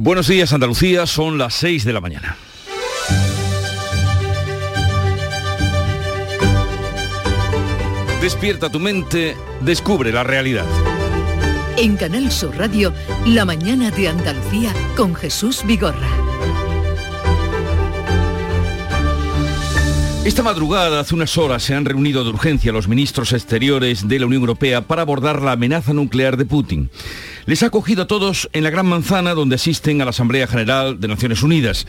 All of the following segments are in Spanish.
Buenos días Andalucía, son las 6 de la mañana. Despierta tu mente, descubre la realidad. En Canal Sur Radio, La mañana de Andalucía con Jesús Vigorra. Esta madrugada, hace unas horas, se han reunido de urgencia los ministros exteriores de la Unión Europea para abordar la amenaza nuclear de Putin. Les ha acogido a todos en la Gran Manzana, donde asisten a la Asamblea General de Naciones Unidas.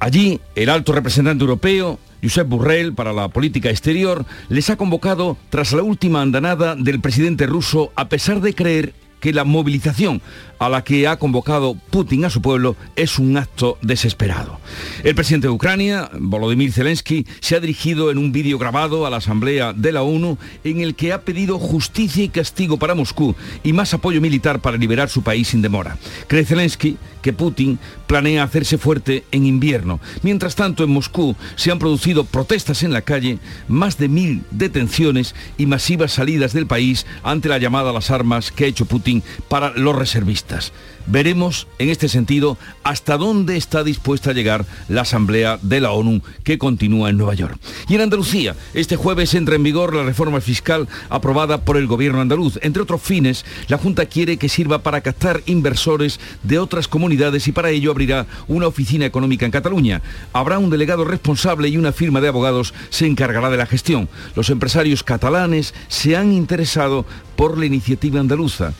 Allí, el alto representante europeo, Josep Burrell, para la política exterior, les ha convocado tras la última andanada del presidente ruso, a pesar de creer que la movilización a la que ha convocado Putin a su pueblo es un acto desesperado. El presidente de Ucrania, Volodymyr Zelensky, se ha dirigido en un vídeo grabado a la Asamblea de la ONU en el que ha pedido justicia y castigo para Moscú y más apoyo militar para liberar su país sin demora. Cree Zelensky que Putin planea hacerse fuerte en invierno. Mientras tanto, en Moscú se han producido protestas en la calle, más de mil detenciones y masivas salidas del país ante la llamada a las armas que ha hecho Putin para los reservistas. Veremos en este sentido hasta dónde está dispuesta a llegar la Asamblea de la ONU que continúa en Nueva York. Y en Andalucía, este jueves entra en vigor la reforma fiscal aprobada por el gobierno andaluz. Entre otros fines, la Junta quiere que sirva para captar inversores de otras comunidades y para ello abrirá una oficina económica en Cataluña. Habrá un delegado responsable y una firma de abogados se encargará de la gestión. Los empresarios catalanes se han interesado por la iniciativa andaluza.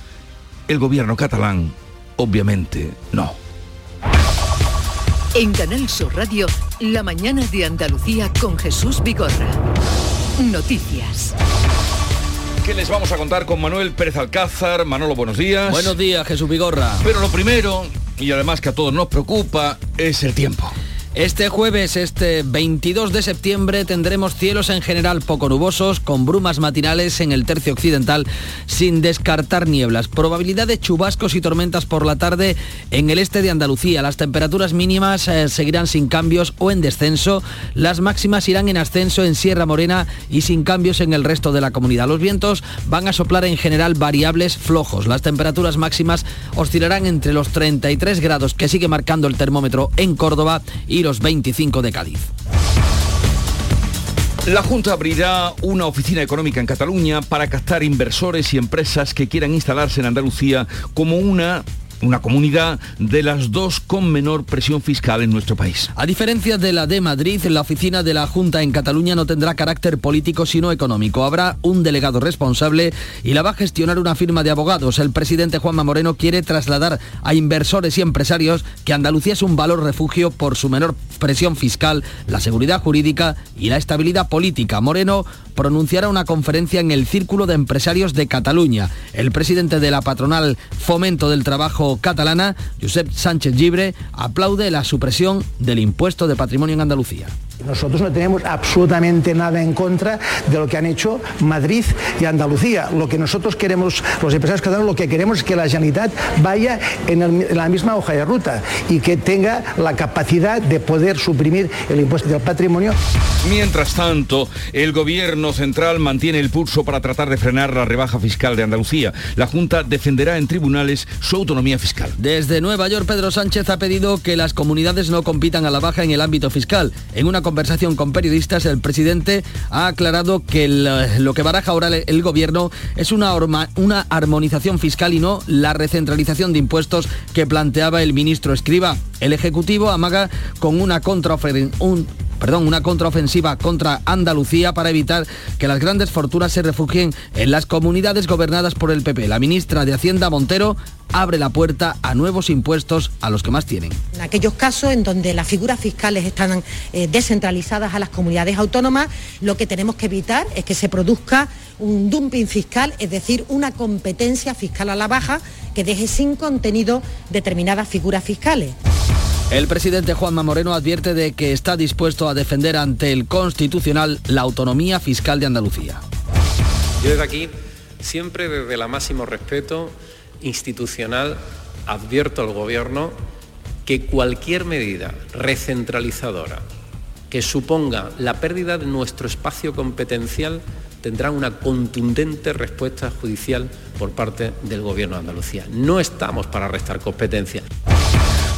El gobierno catalán Obviamente no. En Canal Sur Radio, la mañana de Andalucía con Jesús Vigorra. Noticias. ¿Qué les vamos a contar con Manuel Pérez Alcázar? Manolo, buenos días. Buenos días, Jesús Vigorra. Pero lo primero, y además que a todos nos preocupa, es el tiempo. Este jueves, este 22 de septiembre, tendremos cielos en general poco nubosos, con brumas matinales en el tercio occidental, sin descartar nieblas. Probabilidad de chubascos y tormentas por la tarde en el este de Andalucía. Las temperaturas mínimas eh, seguirán sin cambios o en descenso. Las máximas irán en ascenso en Sierra Morena y sin cambios en el resto de la comunidad. Los vientos van a soplar en general variables flojos. Las temperaturas máximas oscilarán entre los 33 grados que sigue marcando el termómetro en Córdoba y los 25 de Cádiz. La Junta abrirá una oficina económica en Cataluña para captar inversores y empresas que quieran instalarse en Andalucía como una una comunidad de las dos con menor presión fiscal en nuestro país. A diferencia de la de Madrid, la oficina de la Junta en Cataluña no tendrá carácter político sino económico. Habrá un delegado responsable y la va a gestionar una firma de abogados. El presidente Juanma Moreno quiere trasladar a inversores y empresarios que Andalucía es un valor refugio por su menor presión fiscal, la seguridad jurídica y la estabilidad política. Moreno pronunciará una conferencia en el Círculo de Empresarios de Cataluña. El presidente de la patronal Fomento del Trabajo catalana, Josep Sánchez Gibre, aplaude la supresión del impuesto de patrimonio en Andalucía. Nosotros no tenemos absolutamente nada en contra de lo que han hecho Madrid y Andalucía. Lo que nosotros queremos, los empresarios catalanes, lo que queremos es que la Generalitat vaya en, la misma hoja de ruta y que tenga la capacidad de poder suprimir el impuesto del patrimonio. Mientras tanto, el gobierno central mantiene el pulso para tratar de frenar la rebaja fiscal de Andalucía. La Junta defenderá en tribunales su autonomía fiscal. Desde Nueva York, Pedro Sánchez ha pedido que las comunidades no compitan a la baja en el ámbito fiscal. En una conversación con periodistas, el presidente ha aclarado que lo que baraja ahora el gobierno es una, una armonización fiscal y no la recentralización de impuestos que planteaba el ministro Escriba. El Ejecutivo amaga con una contraoferencia perdón, una contraofensiva contra Andalucía para evitar que las grandes fortunas se refugien en las comunidades gobernadas por el PP. La ministra de Hacienda, Montero, abre la puerta a nuevos impuestos a los que más tienen. En aquellos casos en donde las figuras fiscales están eh, descentralizadas a las comunidades autónomas, lo que tenemos que evitar es que se produzca un dumping fiscal, es decir, una competencia fiscal a la baja que deje sin contenido determinadas figuras fiscales. El presidente Juanma Moreno advierte de que está dispuesto a defender ante el Constitucional la autonomía fiscal de Andalucía. Yo desde aquí, siempre desde el máximo respeto institucional, advierto al Gobierno que cualquier medida recentralizadora que suponga la pérdida de nuestro espacio competencial tendrá una contundente respuesta judicial por parte del Gobierno de Andalucía. No estamos para restar competencia.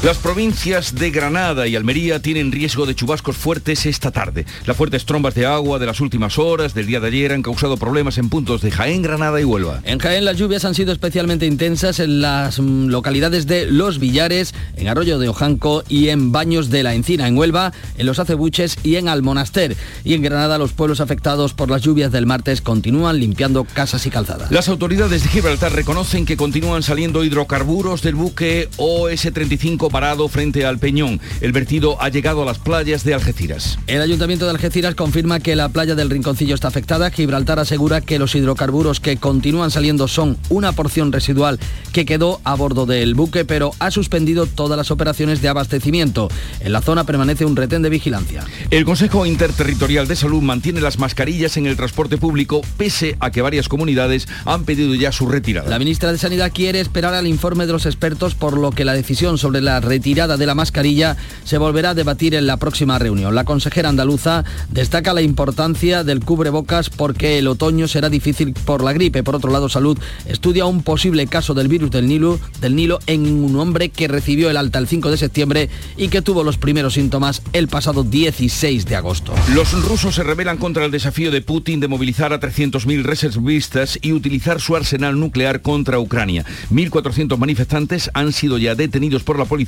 Las provincias de Granada y Almería tienen riesgo de chubascos fuertes esta tarde. Las fuertes trombas de agua de las últimas horas del día de ayer han causado problemas en puntos de Jaén, Granada y Huelva. En Jaén las lluvias han sido especialmente intensas en las mm, localidades de Los Villares, en Arroyo de Ojanco y en Baños de la Encina, en Huelva, en Los Acebuches y en Almonaster. Y en Granada los pueblos afectados por las lluvias del martes continúan limpiando casas y calzadas. Las autoridades de Gibraltar reconocen que continúan saliendo hidrocarburos del buque OS-35 parado frente al Peñón. El vertido ha llegado a las playas de Algeciras. El Ayuntamiento de Algeciras confirma que la playa del Rinconcillo está afectada. Gibraltar asegura que los hidrocarburos que continúan saliendo son una porción residual que quedó a bordo del buque, pero ha suspendido todas las operaciones de abastecimiento. En la zona permanece un retén de vigilancia. El Consejo Interterritorial de Salud mantiene las mascarillas en el transporte público pese a que varias comunidades han pedido ya su retirada. La ministra de Sanidad quiere esperar al informe de los expertos por lo que la decisión sobre la retirada de la mascarilla se volverá a debatir en la próxima reunión. La consejera andaluza destaca la importancia del cubrebocas porque el otoño será difícil por la gripe. Por otro lado, Salud estudia un posible caso del virus del Nilo, del Nilo en un hombre que recibió el alta el 5 de septiembre y que tuvo los primeros síntomas el pasado 16 de agosto. Los rusos se rebelan contra el desafío de Putin de movilizar a 300.000 reservistas y utilizar su arsenal nuclear contra Ucrania. 1.400 manifestantes han sido ya detenidos por la policía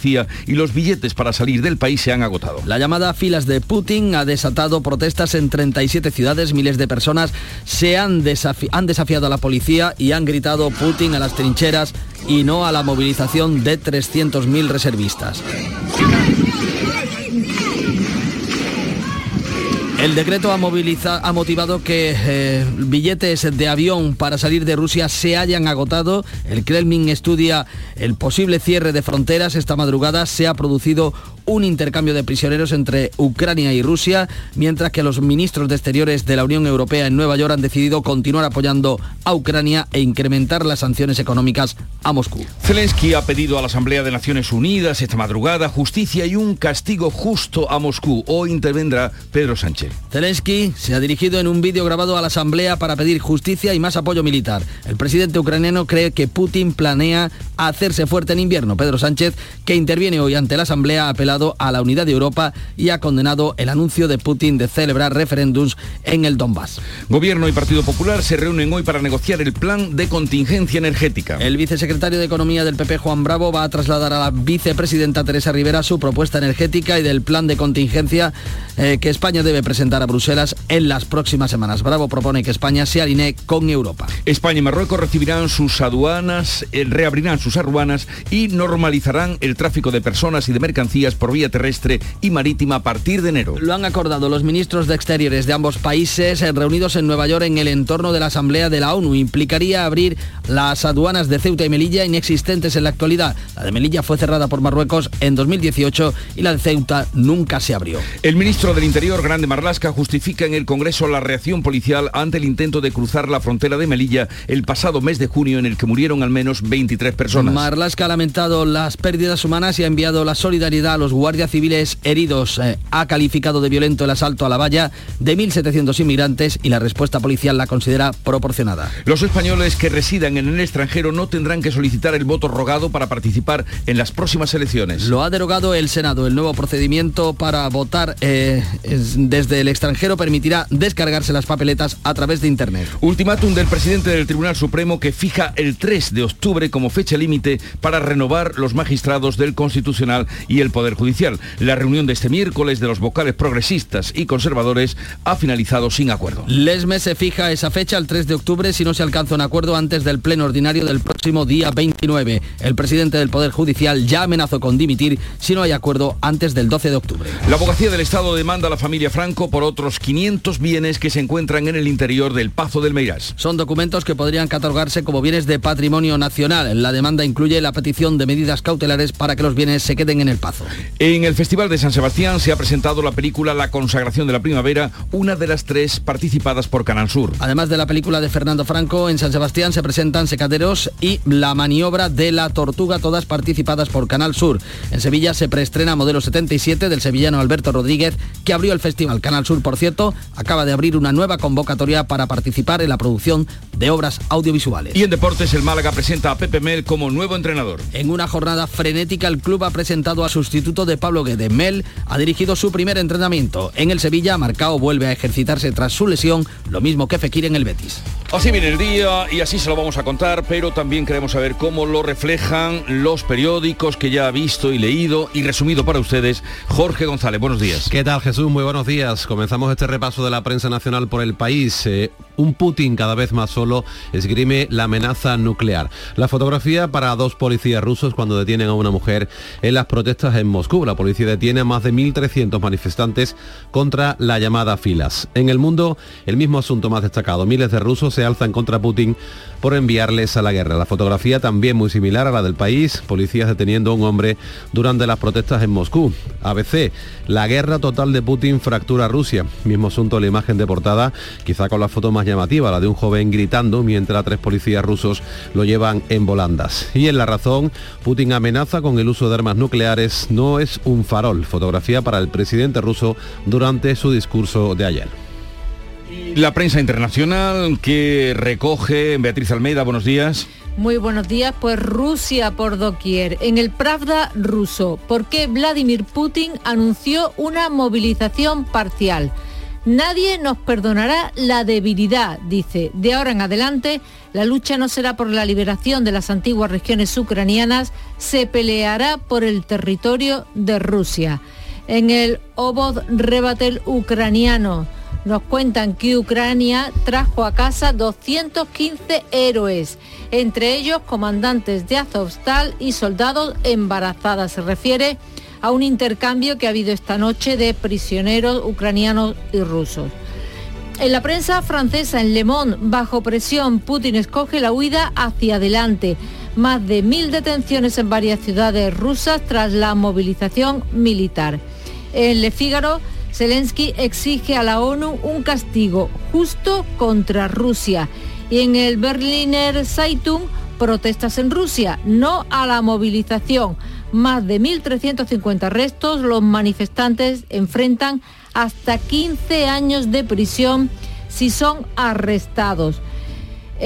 y los billetes para salir del país se han agotado. La llamada filas de Putin ha desatado protestas en 37 ciudades. Miles de personas se han, han desafiado a la policía y han gritado Putin a las trincheras y no a la movilización de 300.000 reservistas. El decreto ha, motivado que eh, billetes de avión para salir de Rusia se hayan agotado. El Kremlin estudia el posible cierre de fronteras. Esta madrugada se ha producido un intercambio de prisioneros entre Ucrania y Rusia, mientras que los ministros de Exteriores de la Unión Europea en Nueva York han decidido continuar apoyando a Ucrania e incrementar las sanciones económicas a Moscú. Zelensky ha pedido a la Asamblea de Naciones Unidas esta madrugada justicia y un castigo justo a Moscú. Hoy intervendrá Pedro Sánchez. Zelensky se ha dirigido en un vídeo grabado a la Asamblea para pedir justicia y más apoyo militar. El presidente ucraniano cree que Putin planea hacerse fuerte en invierno. Pedro Sánchez, que interviene hoy ante la Asamblea, ha apelado a la unidad de Europa y ha condenado el anuncio de Putin de celebrar referéndums en el Donbass. Gobierno y Partido Popular se reúnen hoy para negociar el plan de contingencia energética. El vicesecretario de Economía del PP, Juan Bravo, va a trasladar a la vicepresidenta Teresa Rivera su propuesta energética y del plan de contingencia eh, que España debe presentar a Bruselas en las próximas semanas. Bravo propone que España se alinee con Europa. España y Marruecos recibirán sus aduanas, eh, reabrirán sus aduanas y normalizarán el tráfico de personas y de mercancías por vía terrestre y marítima a partir de enero. Lo han acordado los ministros de Exteriores de ambos países eh, reunidos en Nueva York en el entorno de la Asamblea de la ONU. Implicaría abrir las aduanas de Ceuta y Melilla inexistentes en la actualidad. La de Melilla fue cerrada por Marruecos en 2018 y la de Ceuta nunca se abrió. El ministro del Interior, Grande Marlasca, justifica en el Congreso la reacción policial ante el intento de cruzar la frontera de Melilla el pasado mes de junio en el que murieron al menos 23 personas. Marlasca ha lamentado las pérdidas humanas y ha enviado la solidaridad a los guardias civiles heridos. Eh, ha calificado de violento el asalto a la valla de 1.700 inmigrantes y la respuesta policial la considera proporcionada. Los españoles que residan en el extranjero no tendrán que solicitar el voto rogado para participar en las próximas elecciones. Lo ha derogado el Senado. El nuevo procedimiento para votar eh, desde el extranjero permitirá descargarse las papeletas a través de Internet. Ultimátum del presidente del Tribunal Supremo que fija el 3 de octubre como fecha límite para renovar los magistrados del Constitucional y el Poder Judicial la reunión de este miércoles de los vocales progresistas y conservadores ha finalizado sin acuerdo. Lesme se fija esa fecha el 3 de octubre si no se alcanza un acuerdo antes del pleno ordinario del próximo día 29. El presidente del Poder Judicial ya amenazó con dimitir si no hay acuerdo antes del 12 de octubre. La abogacía del Estado demanda a la familia Franco por otros 500 bienes que se encuentran en el interior del Pazo del Meirás. Son documentos que podrían catalogarse como bienes de patrimonio nacional. La demanda incluye la petición de medidas cautelares para que los bienes se queden en el Pazo. En el Festival de San Sebastián se ha presentado la película La consagración de la primavera, una de las tres participadas por Canal Sur. Además de la película de Fernando Franco, en San Sebastián se presentan Secaderos y La maniobra de la tortuga, todas participadas por Canal Sur. En Sevilla se preestrena Modelo 77 del sevillano Alberto Rodríguez, que abrió el festival. Canal Sur, por cierto, acaba de abrir una nueva convocatoria para participar en la producción de obras audiovisuales. Y en deportes, el Málaga presenta a Pepe Mel como nuevo entrenador. En una jornada frenética, el club ha presentado a sustituto de Pablo Guedes. Mel ha dirigido su primer entrenamiento. En el Sevilla, Marcao vuelve a ejercitarse tras su lesión, lo mismo que Fekir en el Betis. Así viene el día y así se lo vamos a contar, pero también queremos saber cómo lo reflejan los periódicos que ya ha visto y leído y resumido para ustedes. Jorge González, buenos días. ¿Qué tal Jesús? Muy buenos días. Comenzamos este repaso de la prensa nacional por el país. Eh, un Putin cada vez más solo esgrime la amenaza nuclear. La fotografía para dos policías rusos cuando detienen a una mujer en las protestas en Moscú. La policía detiene a más de 1.300 manifestantes contra la llamada filas. En el mundo, el mismo asunto más destacado. Miles de rusos se alzan contra Putin por enviarles a la guerra. La fotografía también muy similar a la del país. Policías deteniendo a un hombre durante las protestas en Moscú. ABC, la guerra total de Putin fractura Rusia. Mismo asunto la imagen de portada, quizá con la foto más llamativa, la de un joven gritando mientras tres policías rusos lo llevan en volandas. Y en la razón, Putin amenaza con el uso de armas nucleares. No es un farol. Fotografía para el presidente ruso durante su discurso de ayer. La prensa internacional que recoge Beatriz Almeida, buenos días. Muy buenos días, pues Rusia por doquier. En el Pravda ruso, ¿por qué Vladimir Putin anunció una movilización parcial? Nadie nos perdonará la debilidad, dice. De ahora en adelante, la lucha no será por la liberación de las antiguas regiones ucranianas, se peleará por el territorio de Rusia. En el Obod Rebatel ucraniano, nos cuentan que Ucrania trajo a casa 215 héroes, entre ellos comandantes de Azovstal y soldados embarazadas. Se refiere a un intercambio que ha habido esta noche de prisioneros ucranianos y rusos. En la prensa francesa, en Le Monde, bajo presión, Putin escoge la huida hacia adelante. Más de mil detenciones en varias ciudades rusas tras la movilización militar. En Le Figaro, Zelensky exige a la ONU un castigo justo contra Rusia. Y en el Berliner Zeitung, protestas en Rusia, no a la movilización. Más de 1.350 arrestos, los manifestantes enfrentan hasta 15 años de prisión si son arrestados.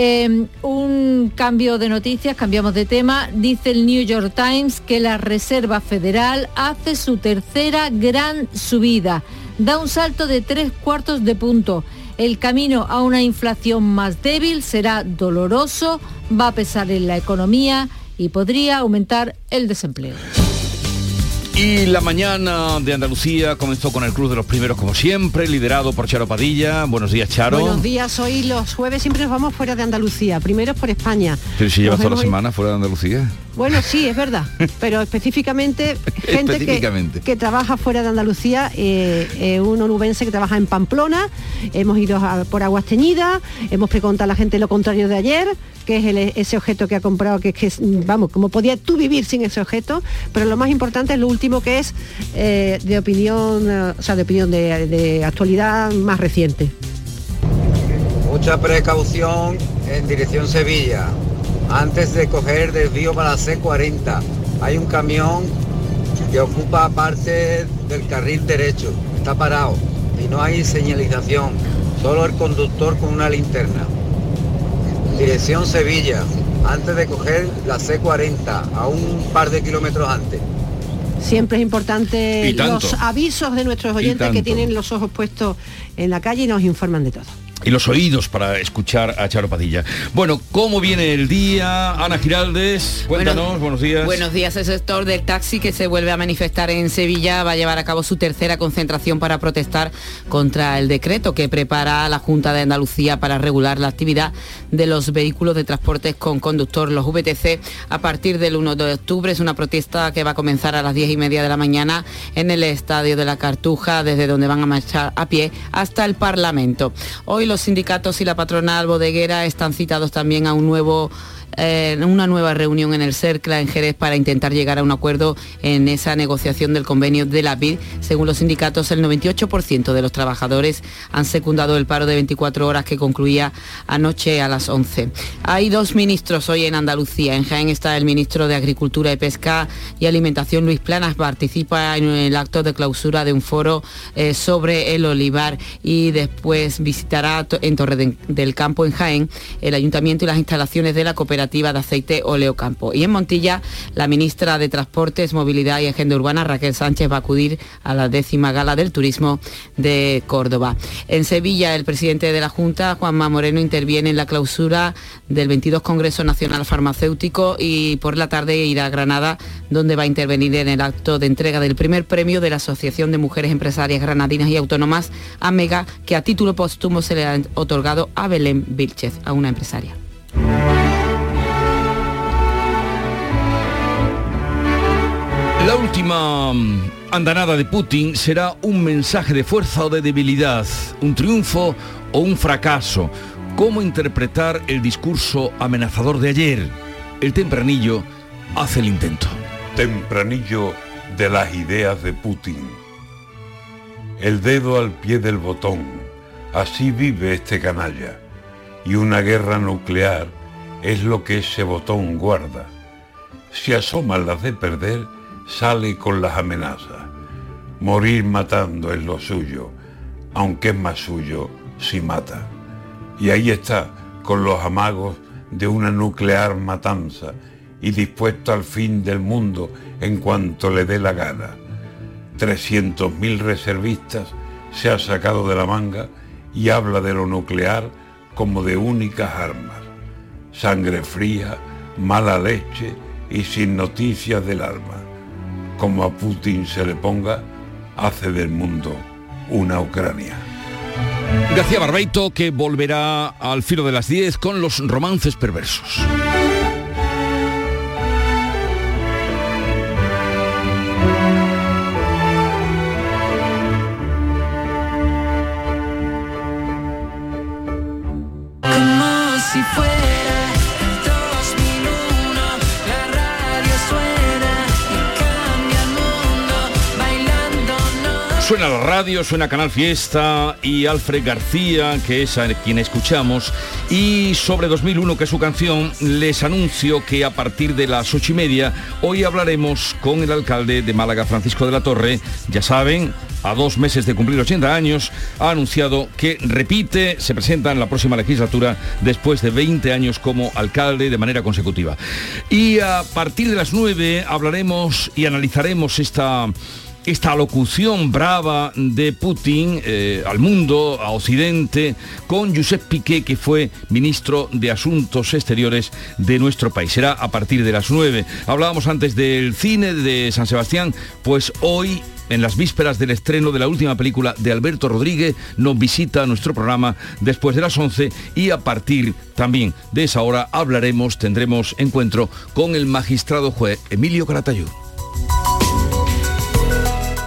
Eh, un cambio de noticias, cambiamos de tema. Dice el New York Times que la Reserva Federal hace su tercera gran subida. Da un salto de tres cuartos de punto. El camino a una inflación más débil será doloroso, va a pesar en la economía y podría aumentar el desempleo. Y la mañana de Andalucía comenzó con el Club de los Primeros como siempre, liderado por Charo Padilla. Buenos días, Charo. Buenos días, hoy los jueves siempre nos vamos fuera de Andalucía, primero por España. Pero si llevas toda la semana fuera de Andalucía. Bueno, sí, es verdad, pero específicamente gente Específicamente. Que, que trabaja fuera de Andalucía, eh, eh, un onubense que trabaja en Pamplona, hemos ido a- por Aguas Teñidas, hemos preguntado a la gente lo contrario de ayer, que es el- ese objeto que ha comprado, que es que, vamos, como podía tú vivir sin ese objeto, pero lo más importante es lo último que es eh, de opinión, o sea, de opinión de, de actualidad más reciente. Mucha precaución en dirección Sevilla. Antes de coger desvío para la C40, hay un camión que ocupa parte del carril derecho. Está parado y no hay señalización. Solo el conductor con una linterna. Dirección Sevilla. Antes de coger la C40, a un par de kilómetros antes. Siempre es importante los avisos de nuestros oyentes que tienen los ojos puestos en la calle y nos informan de todo. Y los oídos para escuchar a Charo Padilla. Bueno, ¿cómo viene el día? Ana Giraldes, cuéntanos, Bueno, buenos días. Buenos días. El sector del taxi que se vuelve a manifestar en Sevilla va a llevar a cabo su tercera concentración para protestar contra el decreto que prepara la Junta de Andalucía para regular la actividad de los vehículos de transportes con conductor, los VTC, a partir del 1 de octubre. Es una protesta que va a comenzar a las 10 y media de la mañana en el Estadio de la Cartuja, desde donde van a marchar a pie hasta el Parlamento. Hoy los sindicatos y la patronal bodeguera están citados también a un nuevo eh, una nueva reunión en el CERCLA en Jerez para intentar llegar a un acuerdo en esa negociación del convenio de la BID. Según los sindicatos, el 98% de los trabajadores han secundado el paro de 24 horas que concluía anoche a las 11. Hay dos ministros hoy en Andalucía. En Jaén está el ministro de Agricultura y Pesca y Alimentación, Luis Planas, participa en el acto de clausura de un foro eh, sobre el olivar y después visitará en Torre del Campo, en Jaén, el ayuntamiento y las instalaciones de la cooperativa de aceite Oleocampo. Y en Montilla, la ministra de Transportes, Movilidad y Agenda Urbana, Raquel Sánchez, va a acudir a la décima gala del turismo de Córdoba. En Sevilla, el presidente de la Junta, Juanma Moreno, interviene en la clausura del 22 Congreso Nacional Farmacéutico y por la tarde irá a Granada, donde va a intervenir en el acto de entrega del primer premio de la Asociación de Mujeres Empresarias Granadinas y Autónomas, AMEGA, que a título póstumo se le ha otorgado a Belén Vilchez, a una empresaria. La última mm, andanada de Putin será un mensaje de fuerza o de debilidad, un triunfo o un fracaso. ¿Cómo interpretar el discurso amenazador de ayer? El tempranillo hace el intento. Tempranillo de las ideas de Putin. El dedo al pie del botón. Así vive este canalla. Y una guerra nuclear es lo que ese botón guarda. Si asoman las de perder, sale con las amenazas. Morir matando es lo suyo, aunque es más suyo si mata. Y ahí está, con los amagos de una nuclear matanza y dispuesto al fin del mundo en cuanto le dé la gana. 300.000 reservistas se ha sacado de la manga y habla de lo nuclear como de únicas armas. Sangre fría, mala leche y sin noticias del arma como a Putin se le ponga, hace del mundo una Ucrania. García Barbeito que volverá al filo de las 10 con los romances perversos. Suena la radio, suena Canal Fiesta y Alfred García, que es a quien escuchamos. Y sobre 2001, que es su canción, les anuncio que a partir de las ocho y media, hoy hablaremos con el alcalde de Málaga, Francisco de la Torre. Ya saben, a dos meses de cumplir 80 años, ha anunciado que repite, se presenta en la próxima legislatura después de 20 años como alcalde de manera consecutiva. Y a partir de las 9 hablaremos y analizaremos esta esta locución brava de Putin eh, al mundo, a Occidente, con Josep Piqué, que fue ministro de Asuntos Exteriores de nuestro país. Será a partir de las 9. Hablábamos antes del cine de San Sebastián, pues hoy en las vísperas del estreno de la última película de Alberto Rodríguez, nos visita nuestro programa después de las 11 y a partir también de esa hora hablaremos, tendremos encuentro con el magistrado juez Emilio Caratayú.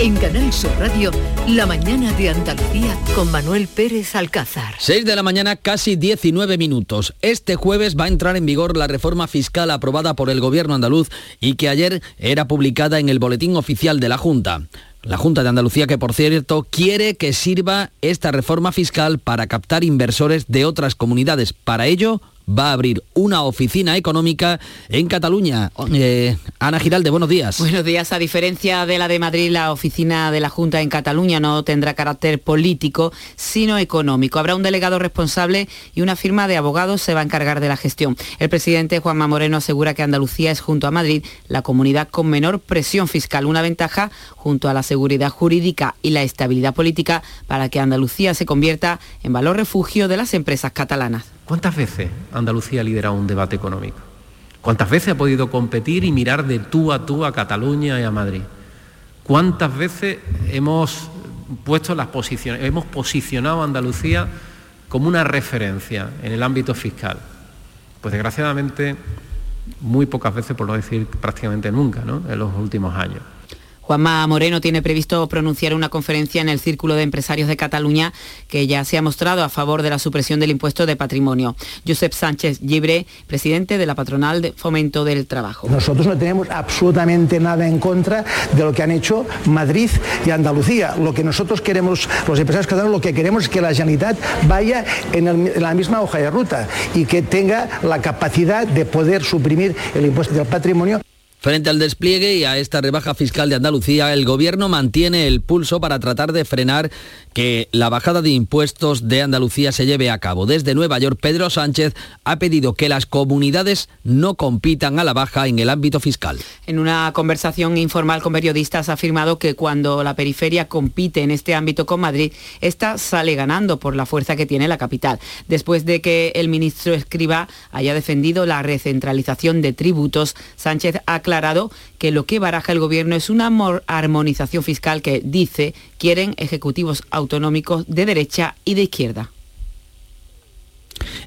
En Canal Sur Radio, la mañana de Andalucía con Manuel Pérez Alcázar. 6 de la mañana, casi 19 minutos. Este jueves va a entrar en vigor la reforma fiscal aprobada por el gobierno andaluz y que ayer era publicada en el boletín oficial de la Junta. La Junta de Andalucía que, por cierto, quiere que sirva esta reforma fiscal para captar inversores de otras comunidades. Para ello, va a abrir una oficina económica en Cataluña. Eh, Ana Giralde, buenos días. Buenos días. A diferencia de la de Madrid, la oficina de la Junta en Cataluña no tendrá carácter político, sino económico. Habrá un delegado responsable y una firma de abogados se va a encargar de la gestión. El presidente Juanma Moreno asegura que Andalucía es junto a Madrid la comunidad con menor presión fiscal, una ventaja junto a la seguridad jurídica y la estabilidad política para que Andalucía se convierta en valor refugio de las empresas catalanas. ¿Cuántas veces Andalucía ha liderado un debate económico? ¿Cuántas veces ha podido competir y mirar de tú a tú a Cataluña y a Madrid? ¿Cuántas veces hemos puesto las posiciones, hemos posicionado a Andalucía como una referencia en el ámbito fiscal? Pues desgraciadamente muy pocas veces, por no decir prácticamente nunca, ¿no? en los últimos años. Juanma Moreno tiene previsto pronunciar una conferencia en el Círculo de Empresarios de Cataluña que ya se ha mostrado a favor de la supresión del impuesto de patrimonio. Josep Sánchez Libre, presidente de la patronal de Fomento del Trabajo. Nosotros no tenemos absolutamente nada en contra de lo que han hecho Madrid y Andalucía. Lo que nosotros queremos, los empresarios catalanes, lo que queremos es que la Generalitat vaya en la misma hoja de ruta y que tenga la capacidad de poder suprimir el impuesto del patrimonio. Frente al despliegue y a esta rebaja fiscal de Andalucía, el Gobierno mantiene el pulso para tratar de frenar que la bajada de impuestos de Andalucía se lleve a cabo. Desde Nueva York, Pedro Sánchez ha pedido que las comunidades no compitan a la baja en el ámbito fiscal. En una conversación informal con periodistas ha afirmado que cuando la periferia compite en este ámbito con Madrid, esta sale ganando por la fuerza que tiene la capital. Después de que el ministro Escriba haya defendido la recentralización de tributos, Sánchez ha aclarado que lo que baraja el gobierno es una armonización fiscal que dice quieren ejecutivos autonómicos de derecha y de izquierda.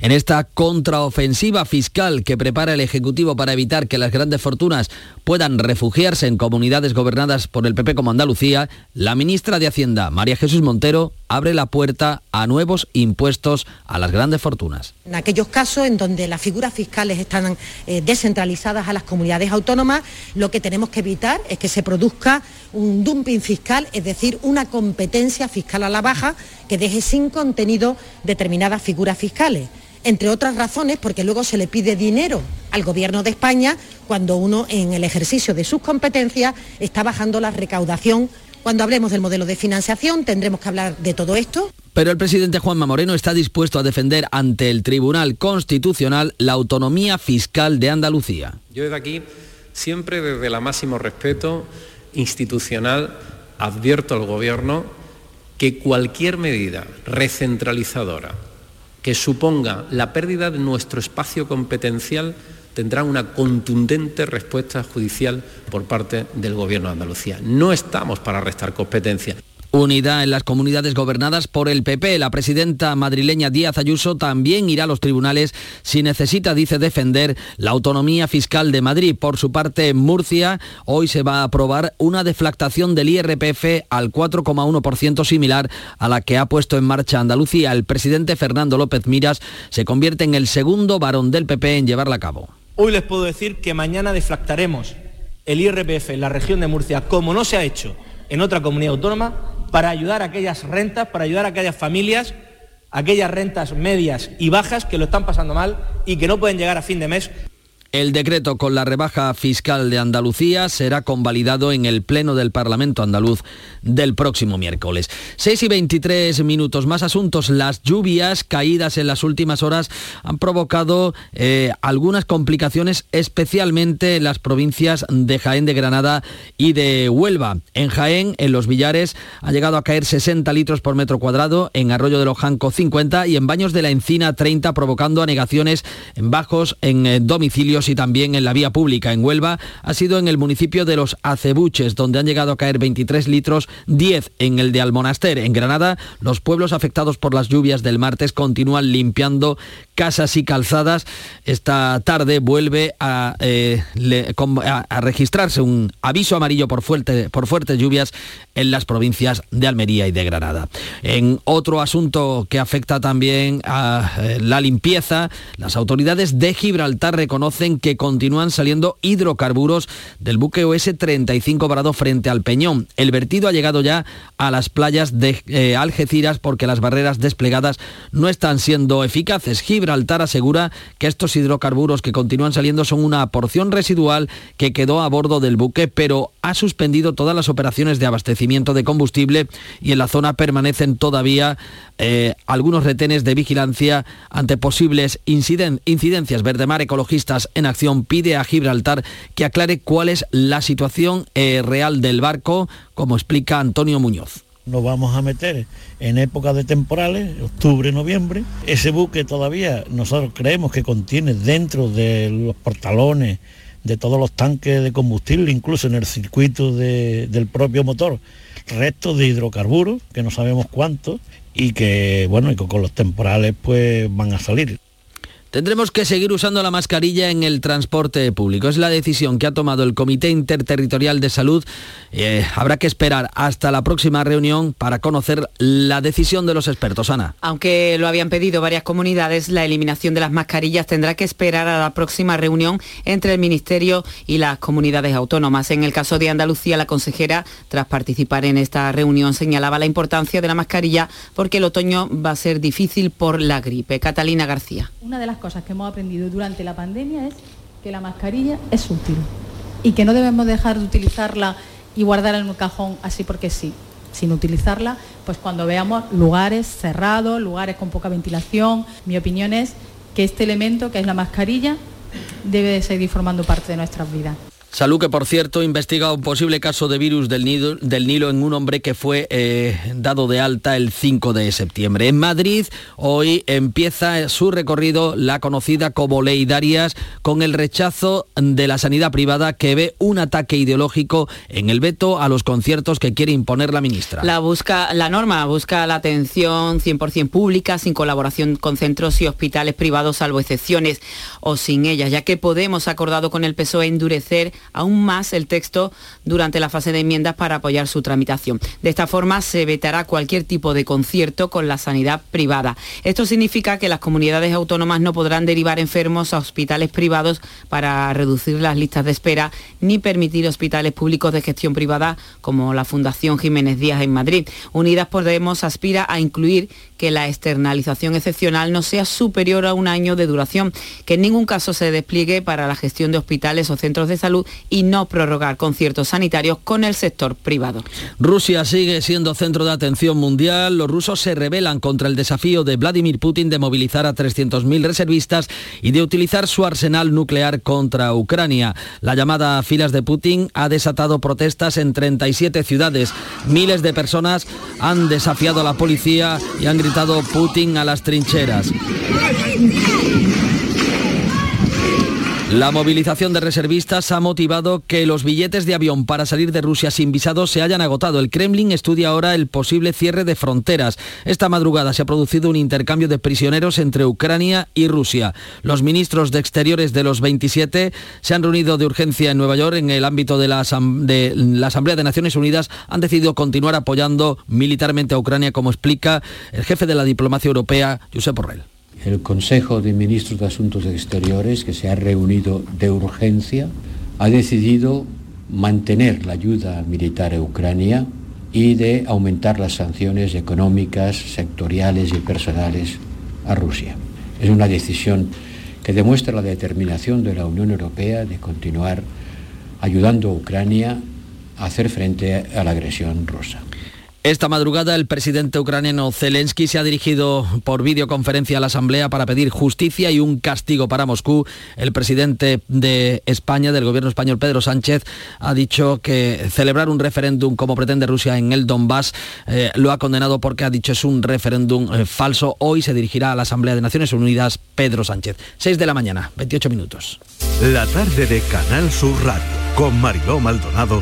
En esta contraofensiva fiscal que prepara el Ejecutivo para evitar que las grandes fortunas puedan refugiarse en comunidades gobernadas por el PP como Andalucía, la ministra de Hacienda, María Jesús Montero, abre la puerta a nuevos impuestos a las grandes fortunas. En aquellos casos en donde las figuras fiscales están eh, descentralizadas a las comunidades autónomas, lo que tenemos que evitar es que se produzca un dumping fiscal, es decir, una competencia fiscal a la baja que deje sin contenido determinadas figuras fiscales entre otras razones porque luego se le pide dinero al Gobierno de España cuando uno en el ejercicio de sus competencias está bajando la recaudación. Cuando hablemos del modelo de financiación tendremos que hablar de todo esto. Pero el presidente Juanma Moreno está dispuesto a defender ante el Tribunal Constitucional la autonomía fiscal de Andalucía. Yo desde aquí, siempre desde el máximo respeto institucional, advierto al Gobierno que cualquier medida recentralizadora que suponga la pérdida de nuestro espacio competencial tendrá una contundente respuesta judicial por parte del Gobierno de Andalucía. No estamos para restar competencia. Unidad en las comunidades gobernadas por el PP. La presidenta madrileña Díaz Ayuso también irá a los tribunales si necesita, dice, defender la autonomía fiscal de Madrid. Por su parte, en Murcia, hoy se va a aprobar una deflactación del IRPF al 4,1% similar a la que ha puesto en marcha Andalucía. El presidente Fernando López Miras se convierte en el segundo varón del PP en llevarla a cabo. Hoy les puedo decir que mañana deflactaremos el IRPF en la región de Murcia, como no se ha hecho en otra comunidad autónoma, para ayudar a aquellas rentas, para ayudar a aquellas familias, aquellas rentas medias y bajas que lo están pasando mal y que no pueden llegar a fin de mes el decreto con la rebaja fiscal de Andalucía será convalidado en el Pleno del Parlamento andaluz del próximo miércoles. 6 y 23 minutos más asuntos. Las lluvias caídas en las últimas horas han provocado eh, algunas complicaciones, especialmente en las provincias de Jaén, de Granada y de Huelva. En Jaén, en los Villares, ha llegado a caer 60 litros por metro cuadrado, en Arroyo de Lojanco 50 y en Baños de la Encina 30, provocando anegaciones en bajos en eh, domicilios y también en la vía pública en Huelva ha sido en el municipio de Los Acebuches, donde han llegado a caer 23 litros, 10 en el de Almonaster. En Granada, los pueblos afectados por las lluvias del martes continúan limpiando casas y calzadas. Esta tarde vuelve a, eh, a, registrarse un aviso amarillo por, fuerte, por fuertes lluvias en las provincias de Almería y de Granada. En otro asunto que afecta también a eh, la limpieza, las autoridades de Gibraltar reconocen que continúan saliendo hidrocarburos del buque OS 35 varado frente al Peñón. El vertido ha llegado ya a las playas de eh, Algeciras porque las barreras desplegadas no están siendo eficaces. Gibraltar asegura que estos hidrocarburos que continúan saliendo son una porción residual que quedó a bordo del buque, pero ha suspendido todas las operaciones de abastecimiento de combustible y en la zona permanecen todavía eh, algunos retenes de vigilancia ante posibles incidencias. Verdemar Ecologistas Acción pide a Gibraltar que aclare cuál es la situación eh, real del barco, como explica Antonio Muñoz nos vamos a meter en época de temporales, octubre, noviembre. Ese buque todavía nosotros creemos que contiene dentro de los portalones, de todos los tanques de combustible, incluso en el circuito del propio motor, restos de hidrocarburos, que no sabemos cuántos, y que, bueno, y con los temporales pues van a salir. Tendremos que seguir usando la mascarilla en el transporte público. Es la decisión que ha tomado el Comité Interterritorial de Salud. Eh, habrá que esperar hasta la próxima reunión para conocer la decisión de los expertos. Ana. Aunque lo habían pedido varias comunidades, la eliminación de las mascarillas tendrá que esperar a la próxima reunión entre el Ministerio y las comunidades autónomas. En el caso de Andalucía, la consejera, tras participar en esta reunión, señalaba la importancia de la mascarilla porque el otoño va a ser difícil por la gripe. Catalina García. Una de las cosas que hemos aprendido durante la pandemia es que la mascarilla es útil y que no debemos dejar de utilizarla y guardarla en un cajón así porque sí, sin utilizarla, pues cuando veamos lugares cerrados, lugares con poca ventilación, mi opinión es que este elemento, que es la mascarilla, debe de seguir formando parte de nuestras vidas. Salud que, por cierto, investiga un posible caso de virus del, Nilo en un hombre que fue eh, dado de alta el 5 de septiembre. En Madrid hoy empieza su recorrido la conocida como Ley Darias con el rechazo de la sanidad privada que ve un ataque ideológico en el veto a los conciertos que quiere imponer la ministra. La, busca, la norma busca la atención 100% pública sin colaboración con centros y hospitales privados salvo excepciones o sin ellas, ya que Podemos acordado con el PSOE endurecer aún más el texto durante la fase de enmiendas para apoyar su tramitación. De esta forma se vetará cualquier tipo de concierto con la sanidad privada. Esto significa que las comunidades autónomas no podrán derivar enfermos a hospitales privados para reducir las listas de espera ni permitir hospitales públicos de gestión privada como la Fundación Jiménez Díaz en Madrid. Unidas Podemos aspira a incluir que la externalización excepcional no sea superior a un año de duración, que en ningún caso se despliegue para la gestión de hospitales o centros de salud y no prorrogar conciertos sanitarios con el sector privado. Rusia sigue siendo centro de atención mundial. Los rusos se rebelan contra el desafío de Vladimir Putin de movilizar a 300.000 reservistas y de utilizar su arsenal nuclear contra Ucrania. La llamada filas de Putin ha desatado protestas en 37 ciudades. Miles de personas han desafiado a la policía y han gritado Putin a las trincheras. La movilización de reservistas ha motivado que los billetes de avión para salir de Rusia sin visado se hayan agotado. El Kremlin estudia ahora el posible cierre de fronteras. Esta madrugada se ha producido un intercambio de prisioneros entre Ucrania y Rusia. Los ministros de Exteriores de los 27 se han reunido de urgencia en Nueva York en el ámbito de la, Asamblea de Naciones Unidas. Han decidido continuar apoyando militarmente a Ucrania, como explica el jefe de la diplomacia europea, Josep Borrell el Consejo de Ministros de Asuntos Exteriores, que se ha reunido de urgencia, ha decidido mantener la ayuda militar a Ucrania y de aumentar las sanciones económicas, sectoriales y personales a Rusia. Es una decisión que demuestra la determinación de la Unión Europea de continuar ayudando a Ucrania a hacer frente a la agresión rusa. Esta madrugada el presidente ucraniano Zelensky se ha dirigido por videoconferencia a la Asamblea para pedir justicia y un castigo para Moscú. El presidente de España, del gobierno español, Pedro Sánchez, ha dicho que celebrar un referéndum como pretende Rusia en el Donbass eh, lo ha condenado porque ha dicho es un referéndum eh, falso. Hoy se dirigirá a la Asamblea de Naciones Unidas Pedro Sánchez. 6 de la mañana, 28 minutos. La tarde de Canal Sur Radio con Mariló Maldonado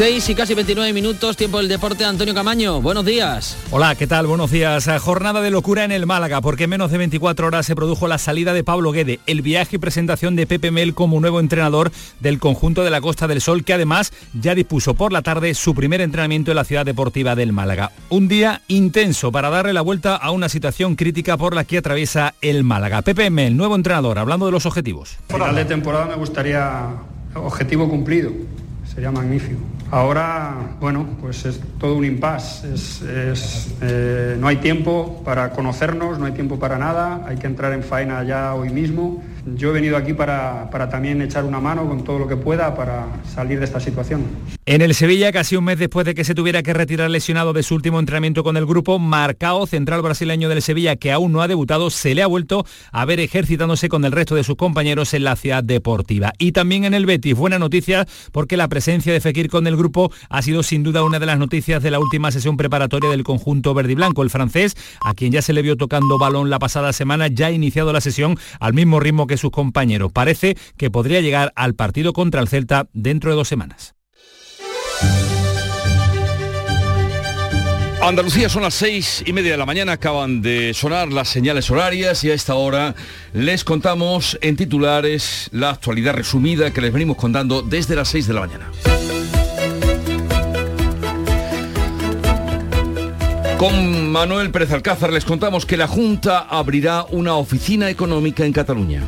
6 y casi 29 minutos, tiempo del deporte. Antonio Camaño, buenos días. Hola, ¿qué tal? Buenos días. Eh, jornada de locura en el Málaga, porque en menos de 24 horas se produjo la salida de Pablo Guede, el viaje y presentación de Pepe Mel como nuevo entrenador del conjunto de la Costa del Sol, que además ya dispuso por la tarde su primer entrenamiento en la ciudad deportiva del Málaga. Un día intenso para darle la vuelta a una situación crítica por la que atraviesa el Málaga. Pepe Mel, nuevo entrenador, hablando de los objetivos. Final de temporada me gustaría objetivo cumplido, sería magnífico. Ahora, bueno, pues es todo un impasse. Es, es, eh, no hay tiempo para conocernos, no hay tiempo para nada. Hay que entrar en faena ya hoy mismo. Yo he venido aquí para, para, también echar una mano con todo lo que pueda para salir de esta situación. En el Sevilla, casi un mes después de que se tuviera que retirar lesionado de su último entrenamiento con el grupo, Marcao, central brasileño del Sevilla, que aún no ha debutado, se le ha vuelto a ver ejercitándose con el resto de sus compañeros en la ciudad deportiva. Y también en el Betis, buena noticia porque la presencia de Fekir con el grupo ha sido sin duda una de las noticias de la última sesión preparatoria del conjunto verde y blanco. El francés, a quien ya se le vio tocando balón la pasada semana, ya ha iniciado la sesión al mismo ritmo que sus compañeros. Parece que podría llegar al partido contra el Celta dentro de dos semanas. Andalucía son las seis y media de la mañana, acaban de sonar las señales horarias y a esta hora les contamos en titulares la actualidad resumida que les venimos contando desde las seis de la mañana. Con Manuel Pérez Alcázar les contamos que la Junta abrirá una oficina económica en Cataluña.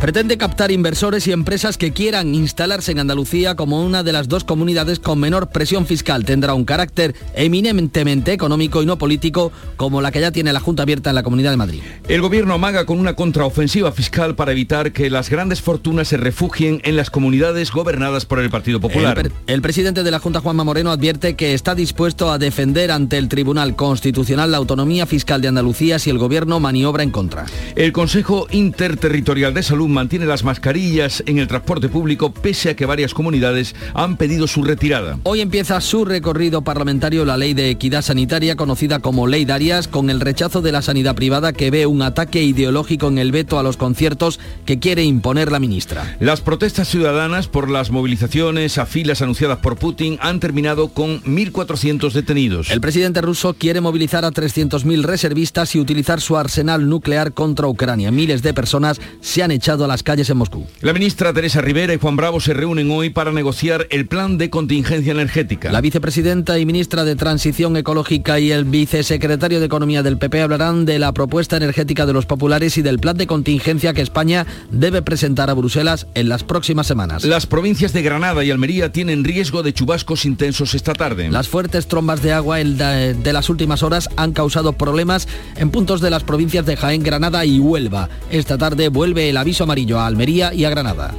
Pretende captar inversores y empresas que quieran instalarse en Andalucía como una de las dos comunidades con menor presión fiscal. Tendrá un carácter eminentemente económico y no político como la que ya tiene la Junta abierta en la Comunidad de Madrid. El gobierno amaga con una contraofensiva fiscal para evitar que las grandes fortunas se refugien en las comunidades gobernadas por el Partido Popular. El, el presidente de la Junta, Juanma Moreno, advierte que está dispuesto a defender ante el Tribunal Constitucional la autonomía fiscal de Andalucía si el gobierno maniobra en contra. El Consejo Interterritorial de Salud mantiene las mascarillas en el transporte público pese a que varias comunidades han pedido su retirada. Hoy empieza su recorrido parlamentario la ley de equidad sanitaria conocida como Ley Darias con el rechazo de la sanidad privada que ve un ataque ideológico en el veto a los conciertos que quiere imponer la ministra. Las protestas ciudadanas por las movilizaciones a filas anunciadas por Putin han terminado con 1.400 detenidos. El presidente ruso quiere movilizar a 300.000 reservistas y utilizar su arsenal nuclear contra Ucrania. Miles de personas se han echado a las calles en Moscú. La ministra Teresa Rivera y Juan Bravo se reúnen hoy para negociar el plan de contingencia energética. La vicepresidenta y ministra de Transición Ecológica y el vicesecretario de Economía del PP hablarán de la propuesta energética de los populares y del plan de contingencia que España debe presentar a Bruselas en las próximas semanas. Las provincias de Granada y Almería tienen riesgo de chubascos intensos esta tarde. Las fuertes trombas de agua de, de las últimas horas han causado problemas en puntos de las provincias de Jaén, Granada y Huelva. Esta tarde vuelve el aviso amarillo a Almería y a Granada.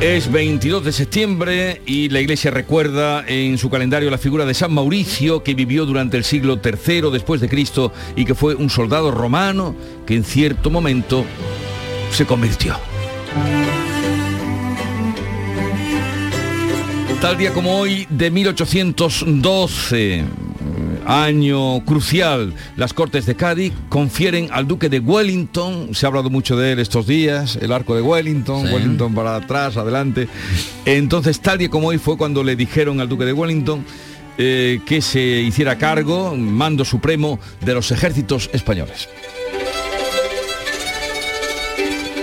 Es 22 de septiembre y la Iglesia recuerda en su calendario la figura de San Mauricio que vivió durante el siglo III después de Cristo y que fue un soldado romano que en cierto momento se convirtió. Tal día como hoy de 1812, año crucial, las Cortes de Cádiz confieren al duque de Wellington, se ha hablado mucho de él estos días, el arco de Wellington, sí. Wellington para atrás, adelante. Entonces, tal día como hoy fue cuando le dijeron al duque de Wellington eh, que se hiciera cargo, mando supremo, de los ejércitos españoles.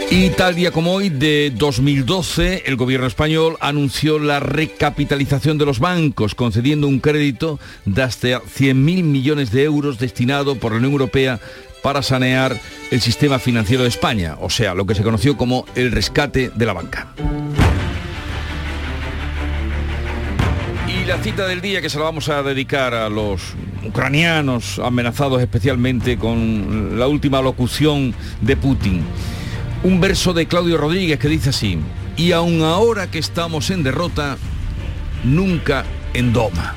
Y tal día como hoy, de 2012, el gobierno español anunció la recapitalización de los bancos, concediendo un crédito de hasta 100.000 millones de euros destinado por la Unión Europea para sanear el sistema financiero de España, o sea, lo que se conoció como el rescate de la banca. Y la cita del día que se la vamos a dedicar a los ucranianos amenazados especialmente con la última locución de Putin un verso de Claudio Rodríguez que dice así, y aun ahora que estamos en derrota, nunca en doma.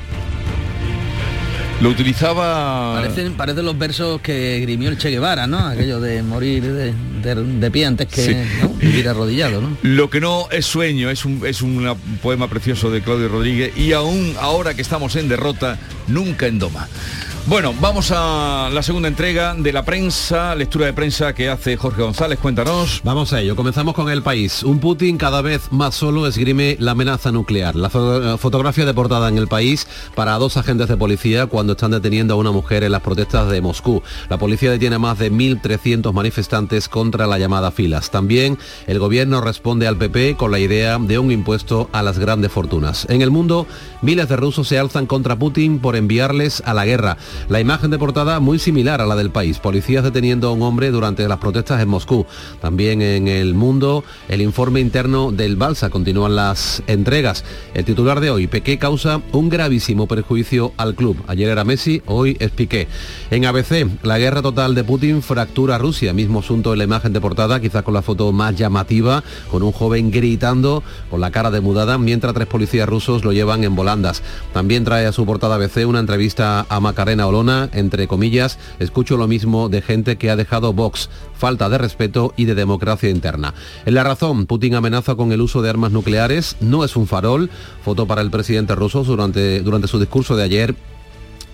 Lo utilizaba... Parecen, parecen los versos que grimió el Che Guevara, ¿no? Aquello de morir de, de, de pie antes que sí. ¿no? vivir arrodillado, ¿no? Lo que no es sueño, es un, es un poema precioso de Claudio Rodríguez, y aún ahora que estamos en derrota, nunca en doma. Bueno, vamos a la segunda entrega de la prensa, lectura de prensa que hace Jorge González. Cuéntanos. Vamos a ello. Comenzamos con el país. Un Putin cada vez más solo esgrime la amenaza nuclear. La fo- fotografía de portada en el país para dos agentes de policía cuando están deteniendo a una mujer en las protestas de Moscú. La policía detiene a más de 1.300 manifestantes contra la llamada filas. También el gobierno responde al PP con la idea de un impuesto a las grandes fortunas. En el mundo, miles de rusos se alzan contra Putin por enviarles a la guerra. La imagen de portada muy similar a la del país. Policías deteniendo a un hombre durante las protestas en Moscú. También en el mundo, el informe interno del Balsa. Continúan las entregas. El titular de hoy, Piqué causa un gravísimo perjuicio al club. Ayer era Messi, hoy es Piqué. En ABC, la guerra total de Putin fractura a Rusia. Mismo asunto en la imagen de portada, quizás con la foto más llamativa, con un joven gritando con la cara demudada, mientras tres policías rusos lo llevan en volandas. También trae a su portada ABC una entrevista a Macarena Olona, entre comillas, escucho lo mismo de gente que ha dejado Vox, falta de respeto y de democracia interna. En la razón, Putin amenaza con el uso de armas nucleares, no es un farol, foto para el presidente ruso durante, durante su discurso de ayer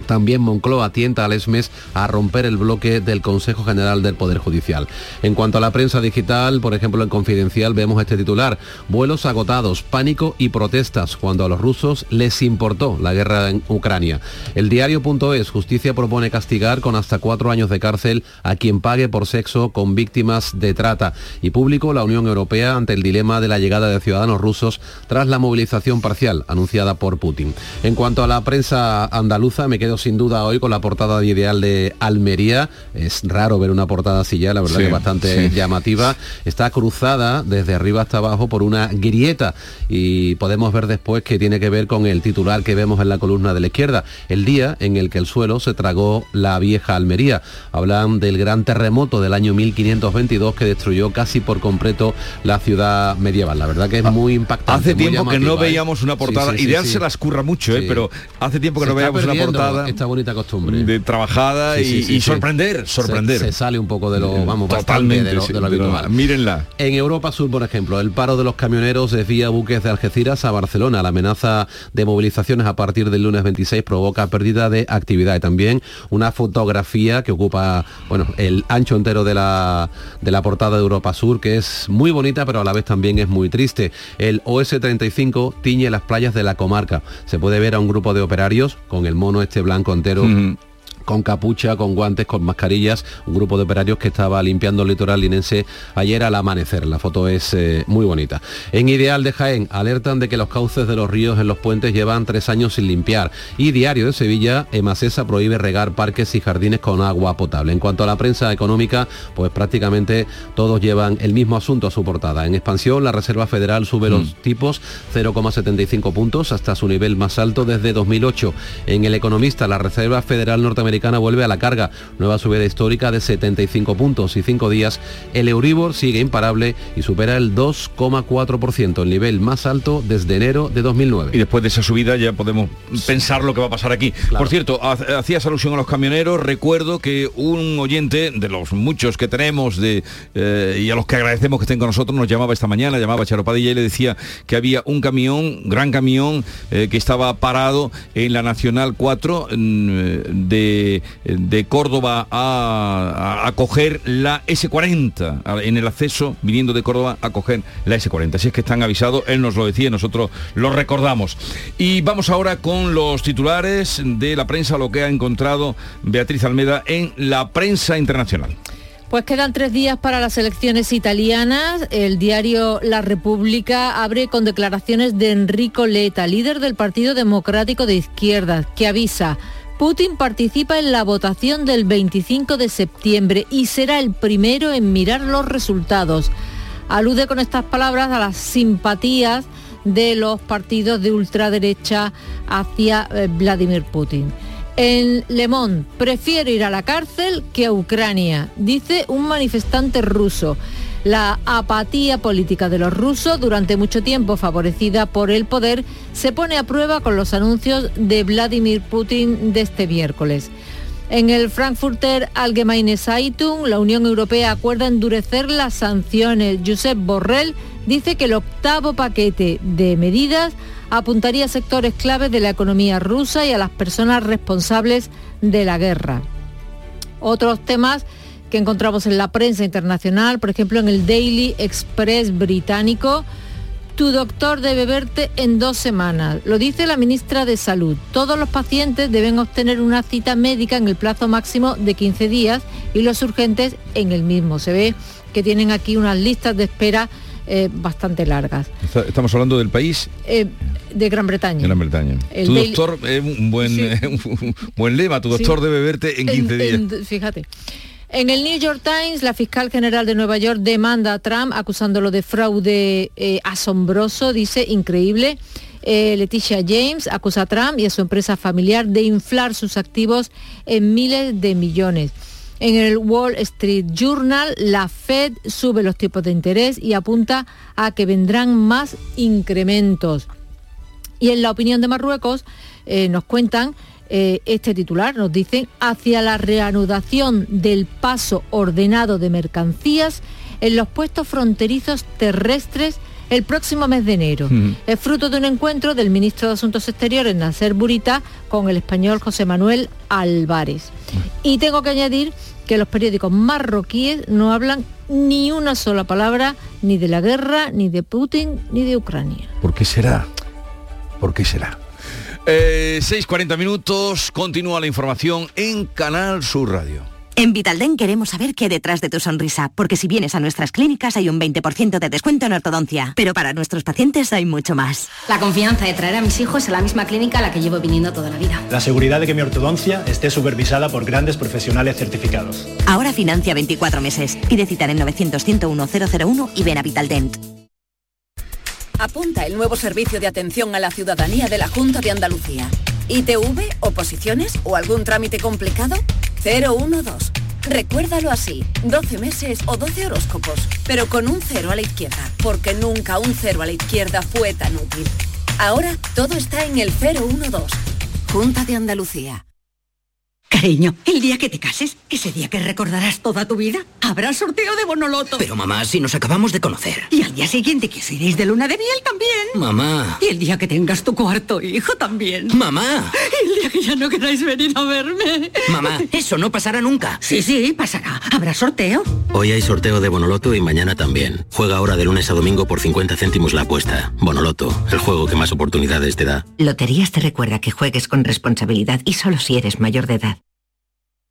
también Moncloa tienta al ESMES a romper el bloque del Consejo General del Poder Judicial. En cuanto a la prensa digital, por ejemplo en Confidencial vemos este titular, vuelos agotados, pánico y protestas cuando a los rusos les importó la guerra en Ucrania. El diario.es, justicia propone castigar con hasta cuatro años de cárcel a quien pague por sexo con víctimas de trata. Y público, la Unión Europea ante el dilema de la llegada de ciudadanos rusos tras la movilización parcial anunciada por Putin. En cuanto a la prensa andaluza, me quedo sin duda hoy con la portada de Ideal de Almería. Es raro ver una portada así ya, la verdad Sí, que bastante sí. llamativa. Está cruzada desde arriba hasta abajo por una grieta y podemos ver después que tiene que ver con el titular que vemos en la columna de la izquierda, el día en el que el suelo se tragó la vieja Almería. Hablan del gran terremoto del año 1522 que destruyó casi por completo la ciudad medieval. La verdad que es muy impactante. Hace muy tiempo que no ¿eh? veíamos una portada. sí, Ideal se las curra mucho, ¿eh? Pero hace tiempo que Se no veíamos una perdiendo esta bonita costumbre. de trabajada Sí, y, sí, sí, y sí. sorprender, sorprender. Se, sale un poco de lo, vamos, Totalmente, de lo, sí, de lo de lo- habitual. mírenla. En Europa Sur, por ejemplo, el paro de los camioneros desvía buques de Algeciras a Barcelona. La amenaza de movilizaciones a partir del lunes 26 provoca pérdida de actividad y también una fotografía que ocupa bueno, el ancho entero de la, de la portada de Europa Sur, que es muy bonita, pero a la vez también es muy triste. El OS-35 tiñe las playas de la comarca. Se puede ver a un grupo de operarios con el mono este blanco entero con capucha, con guantes, con mascarillas, un grupo de operarios que estaba limpiando el litoral linense ayer al amanecer. La foto es eh, muy bonita. En Ideal de Jaén alertan de que los cauces de los ríos en los puentes llevan tres años sin limpiar. Y Diario de Sevilla, Emasesa prohíbe regar parques y jardines con agua potable. En cuanto a la prensa económica, pues prácticamente todos llevan el mismo asunto a su portada. En expansión, la Reserva Federal sube los tipos 0,75 puntos hasta su nivel más alto desde 2008. En El Economista, la Reserva Federal norteamericana vuelve a la carga, nueva subida histórica de 75 puntos y cinco días. El Euribor sigue imparable y supera el 2,4%, el nivel más alto desde enero de 2009. Y después de esa subida ya podemos pensar lo que va a pasar aquí. Por cierto, ha- hacías alusión a los camioneros. Recuerdo que un oyente de los muchos que tenemos de, eh, y a los que agradecemos que estén con nosotros nos llamaba esta mañana, llamaba Charo Padilla y le decía que había un camión, gran camión, eh, que estaba parado en la Nacional 4 mm, de, de Córdoba a, a- coger la S40, a- en el acceso viniendo de Córdoba a coger la S40. Así es que están avisados, él nos lo decía nosotros lo recordamos. Y vamos ahora con los titulares de la prensa, lo que ha encontrado Beatriz Almeda en la prensa internacional. Pues quedan tres días para las elecciones italianas. El diario La República abre con declaraciones de Enrico Letta, líder del Partido Democrático de Izquierdas, que avisa. Putin participa en la votación del 25 de septiembre y será el primero en mirar los resultados. Alude con estas palabras a las simpatías de los partidos de ultraderecha hacia eh, Vladimir Putin. En Le Monde, prefiero ir a la cárcel que a Ucrania, dice un manifestante ruso. La apatía política de los rusos, durante mucho tiempo favorecida por el poder, se pone a prueba con los anuncios de Vladimir Putin de este miércoles. En el Frankfurter Allgemeine Zeitung, la Unión Europea acuerda endurecer las sanciones. Josep Borrell dice que el octavo paquete de medidas apuntaría a sectores claves de la economía rusa y a las personas responsables de la guerra. Otros temas que encontramos en la prensa internacional, por ejemplo en el Daily Express británico, tu doctor debe verte en dos semanas. Lo dice la ministra de Salud. Todos los pacientes deben obtener una cita médica en el plazo máximo de 15 días y los urgentes en el mismo. Se ve que tienen aquí unas listas de espera eh, bastante largas. Estamos hablando del país. Eh, de Gran Bretaña. Gran Bretaña. tu doctor es un buen, un buen lema, tu doctor debe verte en 15 días. fíjate. En el New York Times, la fiscal general de Nueva York demanda a Trump acusándolo de fraude eh, asombroso, dice, increíble. Eh, Leticia James acusa a Trump y a su empresa familiar de inflar sus activos en miles de millones. En el Wall Street Journal, la Fed sube los tipos de interés y apunta a que vendrán más incrementos. Y en la opinión de Marruecos eh, nos cuentan eh, este titular, nos dicen, hacia la reanudación del paso ordenado de mercancías en los puestos fronterizos terrestres el próximo mes de enero. Es fruto de un encuentro del ministro de Asuntos Exteriores, Nasser Burita, con el español José Manuel Álvarez. Y tengo que añadir que los periódicos marroquíes no hablan ni una sola palabra ni de la guerra, ni de Putin, ni de Ucrania. ¿Por qué será? ¿Por qué será? Eh, 6.40 minutos, continúa la información en Canal Sur Radio. En Vitalden queremos saber qué hay detrás de tu sonrisa, porque si vienes a nuestras clínicas hay un 20% de descuento en ortodoncia, pero para nuestros pacientes hay mucho más. La confianza de traer a mis hijos a la misma clínica a la que llevo viniendo toda la vida. La seguridad de que mi ortodoncia esté supervisada por grandes profesionales certificados. Ahora financia 24 meses. Pide citar en 900 101 001 y ven a Vitaldent. Apunta el nuevo servicio de atención a la ciudadanía de la Junta de Andalucía. ¿ITV, oposiciones o algún trámite complicado? 012. Recuérdalo así, 12 meses o 12 horóscopos, pero con un cero a la izquierda, porque nunca un cero a la izquierda fue tan útil. Ahora todo está en el 012. Junta de Andalucía. Cariño, el día que te cases, ese día que recordarás toda tu vida, habrá sorteo de Bonoloto. Pero mamá, si nos acabamos de conocer. Y al día siguiente que os iréis de luna de miel también. Mamá. Y el día que tengas tu cuarto hijo también. Mamá. Y el día que ya no queráis venir a verme. Mamá, eso no pasará nunca. Sí, sí, pasará. ¿Habrá sorteo? Hoy hay sorteo de Bonoloto y mañana también. Juega ahora de lunes a domingo por 50 céntimos la apuesta. Bonoloto, el juego que más oportunidades te da. Loterías te recuerda que juegues con responsabilidad y solo si eres mayor de edad.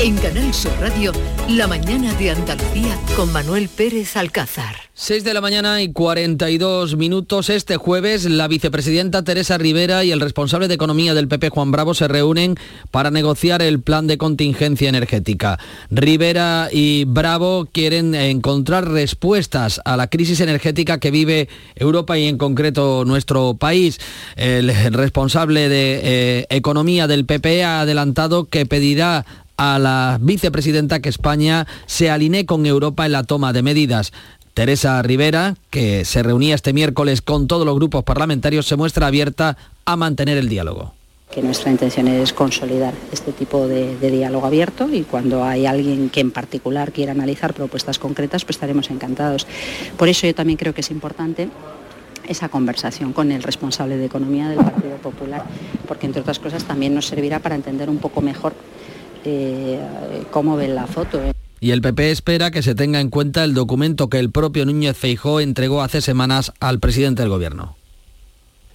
En Canal Sur Radio, la mañana de Andalucía con Manuel Pérez Alcázar. 6 de la mañana y 42 minutos. Este jueves, la vicepresidenta Teresa Rivera y el responsable de Economía del PP, Juan Bravo, se reúnen para negociar el plan de contingencia energética. Rivera y Bravo quieren encontrar respuestas a la crisis energética que vive Europa y en concreto nuestro país. El responsable de eh, Economía del PP ha adelantado que pedirá a la vicepresidenta que España se alinee con Europa en la toma de medidas. Teresa Rivera, que se reunía este miércoles con todos los grupos parlamentarios, se muestra abierta a mantener el diálogo que nuestra intención es consolidar este tipo de, de, diálogo abierto y cuando hay alguien que en particular quiera analizar propuestas concretas, pues estaremos encantados. Por eso yo también creo que es importante esa conversación con el responsable de Economía del Partido Popular, porque entre otras cosas también nos servirá para entender un poco mejor eh, cómo ven la foto. ¿eh? Y el PP espera que se tenga en cuenta el documento que el propio Núñez Feijó entregó hace semanas al presidente del Gobierno.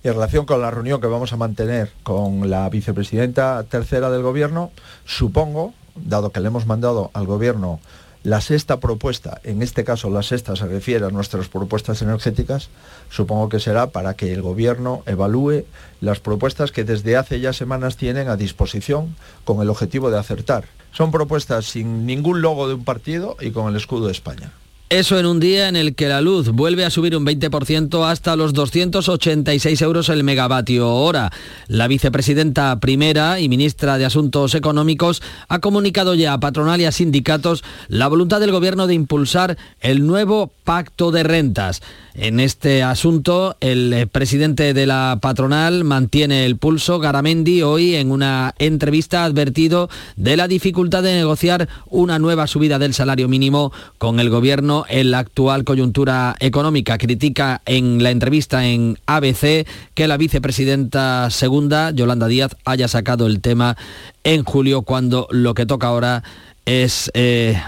Y en relación con la reunión que vamos a mantener con la vicepresidenta tercera del Gobierno, supongo, dado que le hemos mandado al Gobierno la sexta propuesta, en este caso la sexta se refiere a nuestras propuestas energéticas, supongo que será para que el Gobierno evalúe las propuestas que desde hace ya semanas tienen a disposición con el objetivo de acertar. Son propuestas sin ningún logo de un partido y con el escudo de España. Eso en un día en el que la luz vuelve a subir un 20% hasta los 286 euros el megavatio hora. La vicepresidenta primera y ministra de Asuntos Económicos ha comunicado ya a patronal y a sindicatos la voluntad del gobierno de impulsar el nuevo pacto de rentas. En este asunto, el presidente de la patronal mantiene el pulso. Garamendi hoy en una entrevista ha advertido de la dificultad de negociar una nueva subida del salario mínimo con el en la actual coyuntura económica. Critica en la entrevista en ABC que la vicepresidenta segunda, Yolanda Díaz, haya sacado el tema en julio cuando lo que toca ahora eh,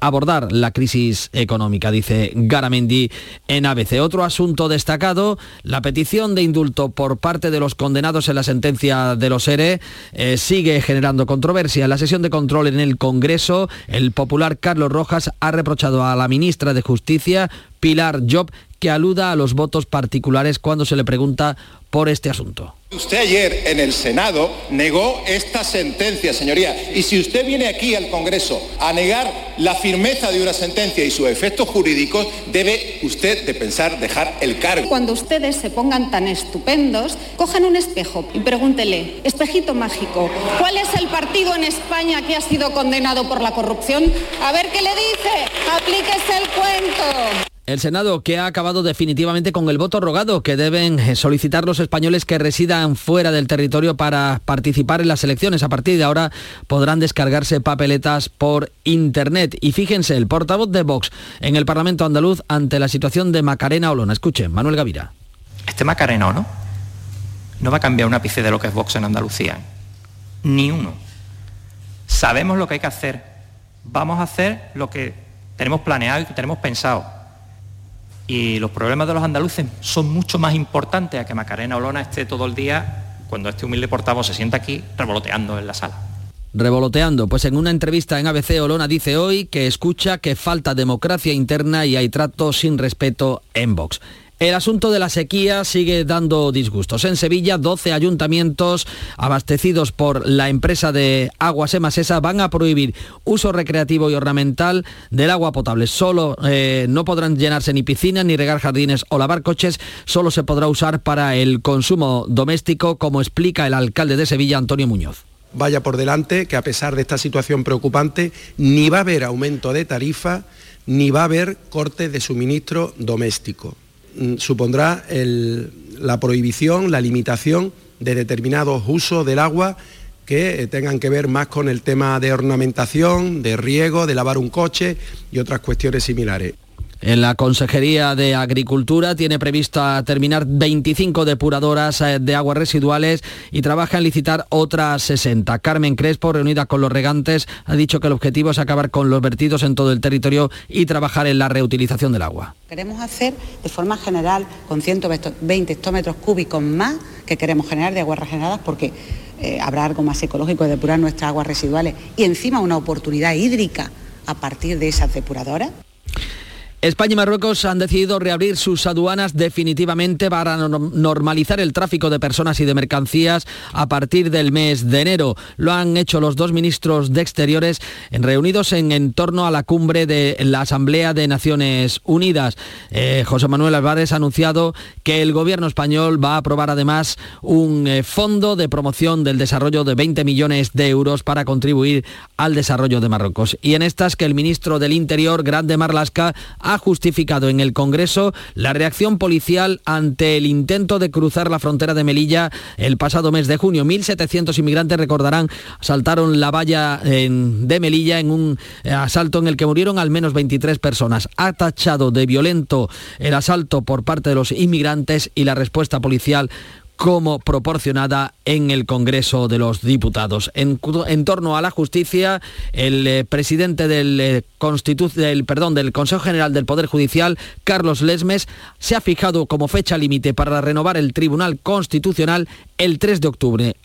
abordar la crisis económica, dice Garamendi en ABC. Otro asunto destacado, la petición de indulto por parte de los condenados en la sentencia de los ERE eh, sigue generando controversia. En la sesión de control en el Congreso, el popular Carlos Rojas ha reprochado a la ministra de Justicia, Pilar Job, que aluda a los votos particulares cuando se le pregunta por este asunto. Usted ayer en el Senado negó esta sentencia, señoría. Y si usted viene aquí al Congreso a negar la firmeza de una sentencia y sus efectos jurídicos, debe usted de pensar dejar el cargo. Cuando ustedes se pongan tan estupendos, cojan un espejo y pregúntele, espejito mágico, ¿cuál es el partido en España que ha sido condenado por la corrupción? A ver qué le dice. Aplíquese el cuento. El Senado que ha acabado definitivamente con el voto rogado que deben eh, solicitar los españoles que residan fuera del territorio para participar en las elecciones. A partir de ahora podrán descargarse papeletas por Internet. Y fíjense, el portavoz de Vox en el Parlamento andaluz ante la situación de Macarena Olona. Escuchen, Manuel Gavira. Este Macarena, ¿no? No va a cambiar un ápice de lo que es Vox en Andalucía. Ni uno. Sabemos lo que hay que hacer. Vamos a hacer lo que tenemos planeado y que tenemos pensado y los problemas de los andaluces son mucho más importantes a que Macarena Olona esté todo el día, cuando este humilde portavoz se sienta aquí, revoloteando en la sala. Revoloteando, pues en una entrevista en ABC Olona dice hoy que escucha que falta democracia interna y hay trato sin respeto en Vox. El asunto de la sequía sigue dando disgustos. En Sevilla, 12 ayuntamientos abastecidos por la empresa de aguas Emasesa van a prohibir uso recreativo y ornamental del agua potable. Solo eh, no podrán llenarse ni piscinas, ni regar jardines o lavar coches. Solo se podrá usar para el consumo doméstico, como explica el alcalde de Sevilla, Antonio Muñoz vaya por delante que a pesar de esta situación preocupante ni va a haber aumento de tarifa ni va a haber corte de suministro doméstico. Mm, supondrá la prohibición, la limitación de determinados usos del agua que eh, tengan que ver más con el tema de ornamentación, de riego, de lavar un coche y otras cuestiones similares. En la Consejería de Agricultura tiene prevista terminar 25 depuradoras eh, de aguas residuales y trabaja en licitar otras 60. Carmen Crespo, reunida con los regantes, ha dicho que el objetivo es acabar con los vertidos en todo el territorio y trabajar en la reutilización del agua. Queremos hacer de forma general con 120 hectómetros cúbicos más que queremos generar de aguas regeneradas porque eh, habrá algo más ecológico de depurar nuestras aguas residuales y encima una oportunidad hídrica a partir de esas depuradoras. España y Marruecos han decidido reabrir sus aduanas definitivamente para normalizar el tráfico de personas y de mercancías a partir del mes de enero. Lo han hecho los dos ministros de Exteriores reunidos en, torno a la cumbre de la Asamblea de Naciones Unidas. Eh, José Manuel Álvarez ha anunciado que el gobierno español va a aprobar además un eh, fondo de promoción del desarrollo de 20 millones de euros para contribuir al desarrollo de Marruecos. Y en estas que el ministro del Interior, Grande Marlasca, justificado en el Congreso la reacción policial ante el intento de cruzar la frontera de Melilla el pasado mes de junio. 1.700 inmigrantes, recordarán, saltaron la valla de Melilla en un eh, asalto en el que murieron al menos 23 personas. Ha tachado de violento el asalto por parte de los inmigrantes y la respuesta policial como proporcionada en el Congreso de los Diputados. En, torno a la justicia, el eh, presidente del, eh, del Consejo General del Poder Judicial, Carlos Lesmes, se ha fijado como fecha límite para renovar el Tribunal Constitucional el 3 de octubre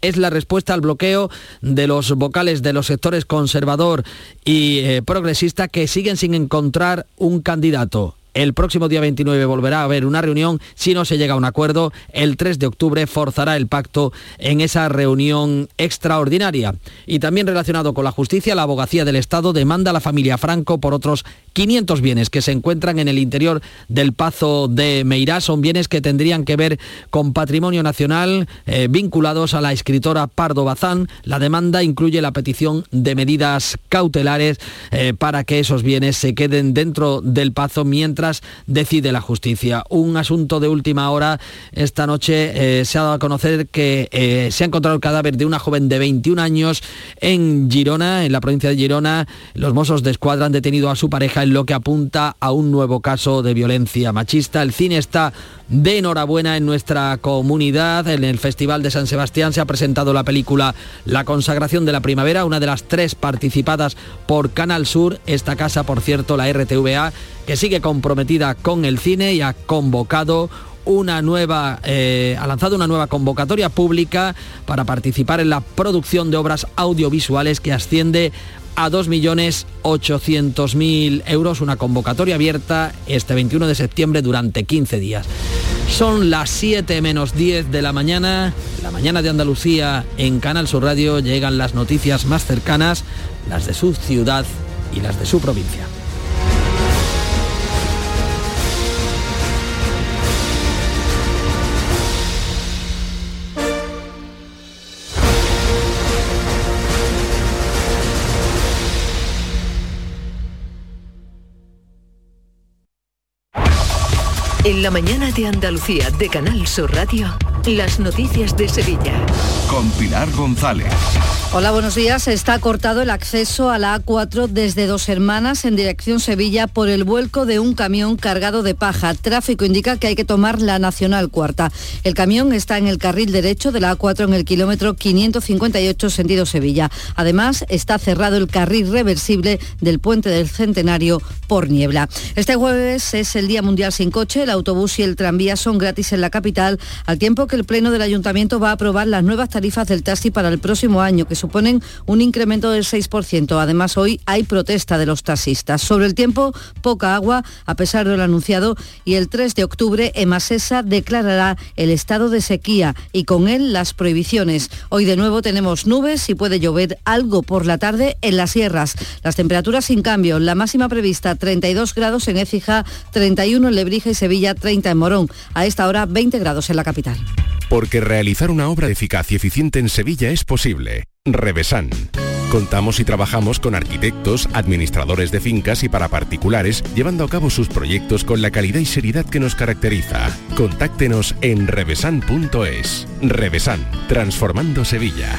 es la respuesta al bloqueo de los vocales de los sectores conservador y eh, progresista que siguen sin encontrar un candidato. El próximo día 29 volverá a haber una reunión. Si no se llega a un acuerdo, el 3 de octubre forzará el pacto en esa reunión extraordinaria. Y también relacionado con la justicia, la abogacía del Estado demanda a la familia Franco por otros 500 bienes que se encuentran en el interior del Pazo de Meirás. Son bienes que tendrían que ver con patrimonio nacional eh, vinculados a la escritora Pardo Bazán. La demanda incluye la petición de medidas cautelares eh, para que esos bienes se queden dentro del Pazo mientras decide la justicia. Un asunto de última hora. Esta noche eh, se ha dado a conocer que se ha encontrado el cadáver de una joven de 21 años en Girona, en la provincia de Girona. Los mozos de escuadra han detenido a su pareja en lo que apunta a un nuevo caso de violencia machista. El cine está de enhorabuena en nuestra comunidad. En el Festival de San Sebastián se ha presentado la película La consagración de la primavera, una de las tres participadas por Canal Sur. Esta casa, por cierto, la RTVA, que sigue comprometida con el cine y ha convocado una nueva, eh, ha lanzado una nueva convocatoria pública para participar en la producción de obras audiovisuales que asciende a 2.800.000 euros, una convocatoria abierta este 21 de septiembre durante 15 días. Son las 7 menos 10 de la mañana, la mañana de Andalucía en Canal Sur Radio llegan las noticias más cercanas, las de su ciudad y las de su provincia. La mañana de Andalucía de Canal Sur Radio, las noticias de Sevilla. Con Pilar González. Hola, buenos días. Está cortado el acceso a la A4 desde Dos Hermanas en dirección Sevilla por el vuelco de un camión cargado de paja. Tráfico indica que hay que tomar la Nacional Cuarta. El camión está en el carril derecho de la A4 en el kilómetro 558 sentido Sevilla. Además, está cerrado el carril reversible del puente del Centenario por niebla. Este jueves es el Día Mundial sin coche. El autobús y el tranvía son gratis en la capital, al tiempo que el Pleno del Ayuntamiento va a aprobar las nuevas tarifas del taxi para el próximo año, que suponen un incremento del 6%. Además, hoy hay protesta de los taxistas. Sobre el tiempo, poca agua, a pesar de lo anunciado, y el 3 de octubre, Emasesa declarará el estado de sequía y con él las prohibiciones. Hoy de nuevo tenemos nubes y puede llover algo por la tarde en las sierras. Las temperaturas sin cambio, la máxima prevista 32 grados en Écija, 31 en Lebrija y Sevilla, 30 en Morón. A esta hora 20 grados en la capital. Porque realizar una obra eficaz y eficiente en Sevilla es posible. Revesan. Contamos y trabajamos con arquitectos, administradores de fincas y para particulares, llevando a cabo sus proyectos con la calidad y seriedad que nos caracteriza. Contáctenos en revesan.es. Revesan, transformando Sevilla.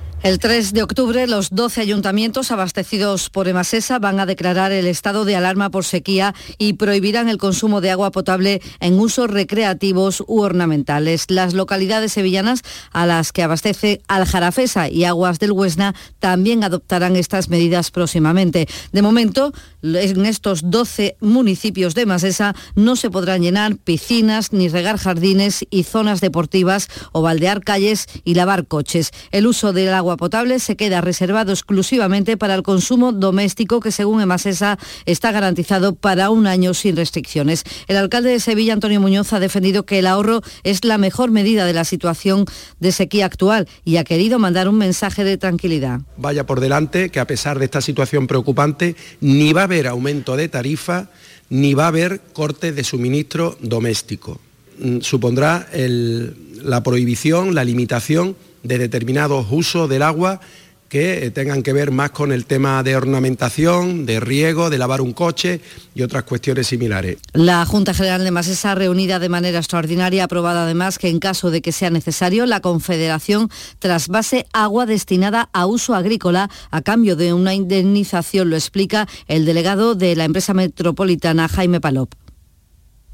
El 3 de octubre, los 12 ayuntamientos abastecidos por Emasesa van a declarar el estado de alarma por sequía y prohibirán el consumo de agua potable en usos recreativos u ornamentales. Las localidades sevillanas a las que abastece Aljarafesa y Aguas del Huesna también adoptarán estas medidas próximamente. De momento, en estos 12 municipios de Emasesa no se podrán llenar piscinas ni regar jardines y zonas deportivas o baldear calles y lavar coches. El uso del agua potable se queda reservado exclusivamente para el consumo doméstico que según Emasesa está garantizado para un año sin restricciones. El alcalde de Sevilla, Antonio Muñoz, ha defendido que el ahorro es la mejor medida de la situación de sequía actual y ha querido mandar un mensaje de tranquilidad. Vaya por delante que a pesar de esta situación preocupante, ni va a haber aumento de tarifa, ni va a haber corte de suministro doméstico. Mm, supondrá el, la prohibición, la limitación de determinados usos del agua que eh, tengan que ver más con el tema de ornamentación, de riego, de lavar un coche y otras cuestiones similares. La Junta General de Masesa, reunida de manera extraordinaria, ha aprobado además que en caso de que sea necesario, la Confederación trasvase agua destinada a uso agrícola a cambio de una indemnización, lo explica el delegado de la empresa metropolitana, Jaime Palop.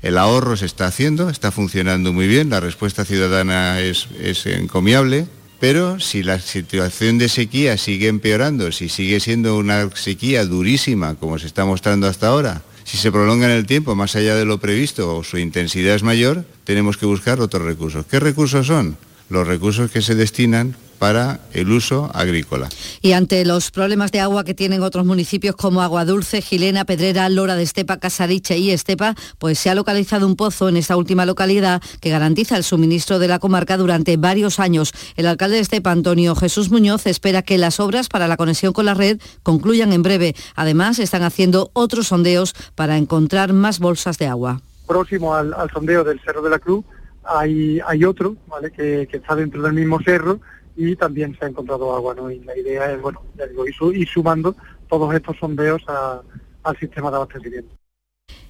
El ahorro se está haciendo, está funcionando muy bien, la respuesta ciudadana es, es encomiable, pero si la situación de sequía sigue empeorando, si sigue siendo una sequía durísima como se está mostrando hasta ahora, si se prolonga en el tiempo más allá de lo previsto o su intensidad es mayor, tenemos que buscar otros recursos. ¿Qué recursos son? Los recursos que se destinan para el uso agrícola. Y ante los problemas de agua que tienen otros municipios como Agua Dulce, Gilena, Pedrera, Lora de Estepa, Casariche y Estepa, pues se ha localizado un pozo en esta última localidad que garantiza el suministro de la comarca durante varios años. El alcalde de Estepa, Antonio Jesús Muñoz, espera que las obras para la conexión con la red concluyan en breve. Además, están haciendo otros sondeos para encontrar más bolsas de agua. Próximo al, sondeo del Cerro de la Cruz hay, hay otro, ¿vale? que está dentro del mismo cerro y también se ha encontrado agua, ¿no? Y la idea es, bueno, ya digo, ir, sumando todos estos sondeos al sistema de abastecimiento.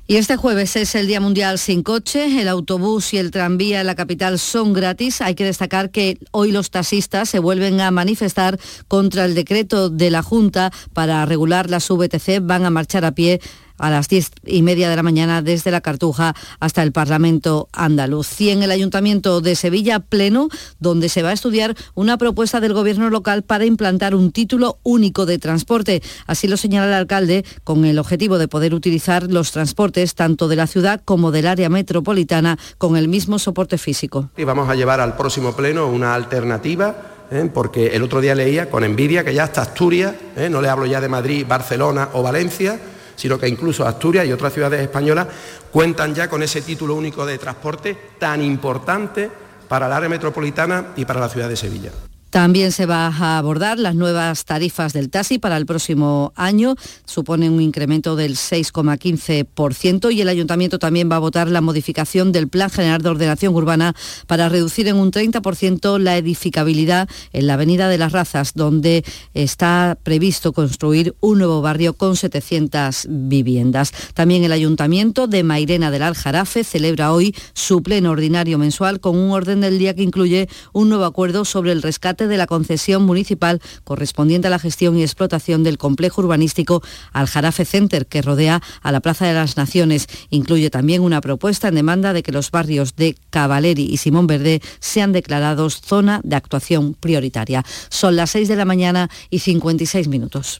Y este jueves es el Día Mundial sin coche. El autobús y el tranvía en la capital son gratis. Hay que destacar que hoy los taxistas se vuelven a manifestar contra el decreto de la Junta para regular las VTC. Van a marchar a pie a las diez y media de la mañana desde la Cartuja hasta el Parlamento andaluz. Y en el Ayuntamiento de Sevilla Pleno, donde se va a estudiar una propuesta del Gobierno local para implantar un título único de transporte. Así lo señala el alcalde, con el objetivo de poder utilizar los transportes tanto de la ciudad como del área metropolitana con el mismo soporte físico. Y vamos a llevar al próximo Pleno una alternativa ¿eh? porque el otro día leía con envidia que ya hasta Asturias, ¿eh? no le hablo ya de Madrid, Barcelona o Valencia, sino que incluso Asturias y otras ciudades españolas cuentan ya con ese título único de transporte tan importante para el área metropolitana y para la ciudad de Sevilla. También se va a abordar las nuevas tarifas del taxi para el próximo año. Suponen un incremento del 6,15% y el ayuntamiento también va a votar la modificación del Plan General de Ordenación Urbana para reducir en un 30% la edificabilidad en la Avenida de las Razas, donde está previsto construir un nuevo barrio con 700 viviendas. También el ayuntamiento de Mairena del Aljarafe celebra hoy su pleno ordinario mensual con un orden del día que incluye un nuevo acuerdo sobre el rescate de la concesión municipal correspondiente a la gestión y explotación del complejo urbanístico Aljarafe Center, que rodea a la Plaza de las Naciones. Incluye también una propuesta en demanda de que los barrios de Cavaleri y Simón Verde sean declarados zona de actuación prioritaria. Son las 6 de la mañana y 56 minutos.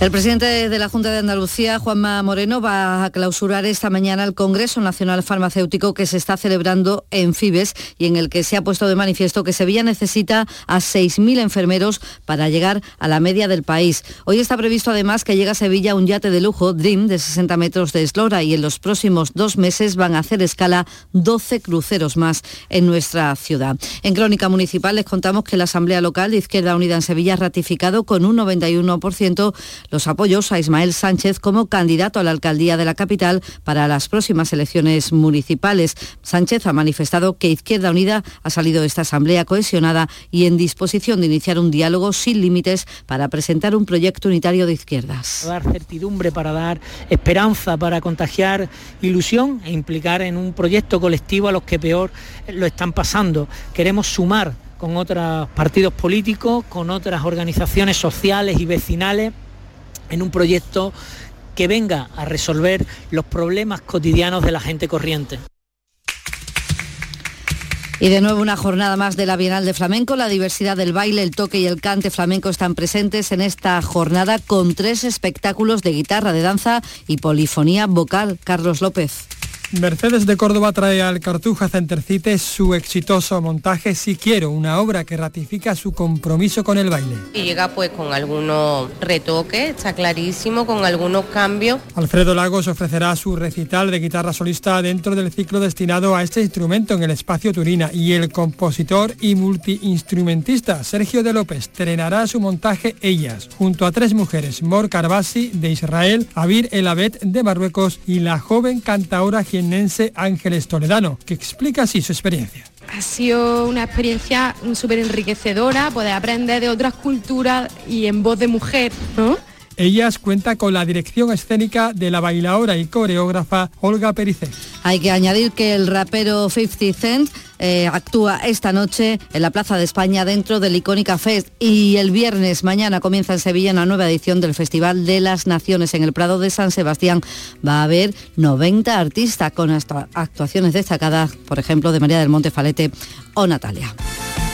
El presidente de la Junta de Andalucía, Juanma Moreno, va a clausurar esta mañana el Congreso Nacional Farmacéutico que se está celebrando en Fibes y en el que se ha puesto de manifiesto que Sevilla necesita a 6.000 enfermeros para llegar a la media del país. Hoy está previsto además que llegue a Sevilla un yate de lujo, Dream, de 60 metros de eslora y en los próximos dos meses van a hacer escala 12 cruceros más en nuestra ciudad. En Crónica Municipal les contamos que la Asamblea Local de Izquierda Unida en Sevilla ha ratificado con un 91% los apoyos a Ismael Sánchez como candidato a la alcaldía de la capital para las próximas elecciones municipales. Sánchez ha manifestado que Izquierda Unida ha salido de esta asamblea cohesionada y en disposición de iniciar un diálogo sin límites para presentar un proyecto unitario de izquierdas. Dar certidumbre, para dar esperanza, para contagiar ilusión e implicar en un proyecto colectivo a los que peor lo están pasando. Queremos sumar con otros partidos políticos, con otras organizaciones sociales y vecinales en un proyecto que venga a resolver los problemas cotidianos de la gente corriente. Y de nuevo una jornada más de la Bienal de Flamenco. La diversidad del baile, el toque y el cante flamenco están presentes en esta jornada con tres espectáculos de guitarra, de danza y polifonía vocal. Carlos López. Mercedes de Córdoba trae al Cartuja Centercite su exitoso montaje Si Quiero, una obra que ratifica su compromiso con el baile. Y llega pues con algunos retoques, está clarísimo, con algunos cambios. Alfredo Lagos ofrecerá su recital de guitarra solista dentro del ciclo destinado a este instrumento en el espacio Turina y el compositor y multiinstrumentista Sergio de López estrenará su montaje Ellas, junto a tres mujeres, Mor Carbasi de Israel, Abir Elabet de Marruecos y la joven cantaora jiennense Ángeles Toledano, que explica así su experiencia. Ha sido una experiencia súper enriquecedora, poder aprender de otras culturas y en voz de mujer, ¿no? Ellas cuenta con la dirección escénica de la bailaora y coreógrafa Olga Pericé. Hay que añadir que el rapero 50 Cent eh, actúa esta noche en la Plaza de España dentro del Icónica Fest y el viernes mañana comienza en Sevilla una nueva edición del Festival de las Naciones en el Prado de San Sebastián. Va a haber 90 artistas con actuaciones destacadas, por ejemplo, de María del Monte Falete o Natalia.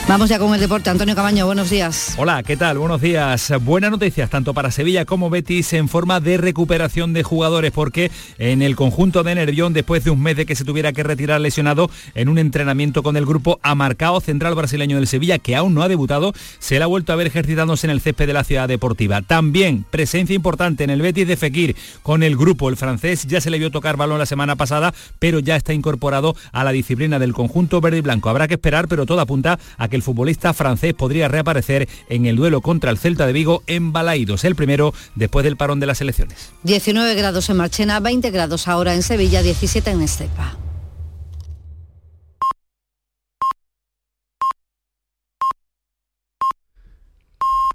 Vamos ya con el deporte. Antonio Camaño, buenos días. Hola, ¿qué tal? Buenos días. Buenas noticias tanto para Sevilla como Betis en forma de recuperación de jugadores porque en el conjunto de Nervión, después de un mes de que se tuviera que retirar lesionado en un entrenamiento con el grupo, ha marcado central brasileño del Sevilla, que aún no ha debutado, se le ha vuelto a ver ejercitándose en el césped de la ciudad deportiva. También presencia importante en el Betis de Fekir con el grupo. El francés ya se le vio tocar balón la semana pasada, pero ya está incorporado a la disciplina del conjunto verde y blanco. Habrá que esperar, pero todo apunta a que el futbolista francés podría reaparecer en el duelo contra el Celta de Vigo en Balaídos, el primero después del parón de las elecciones. 19 grados en Marchena, 20 grados ahora en Sevilla, 17 en Estepa.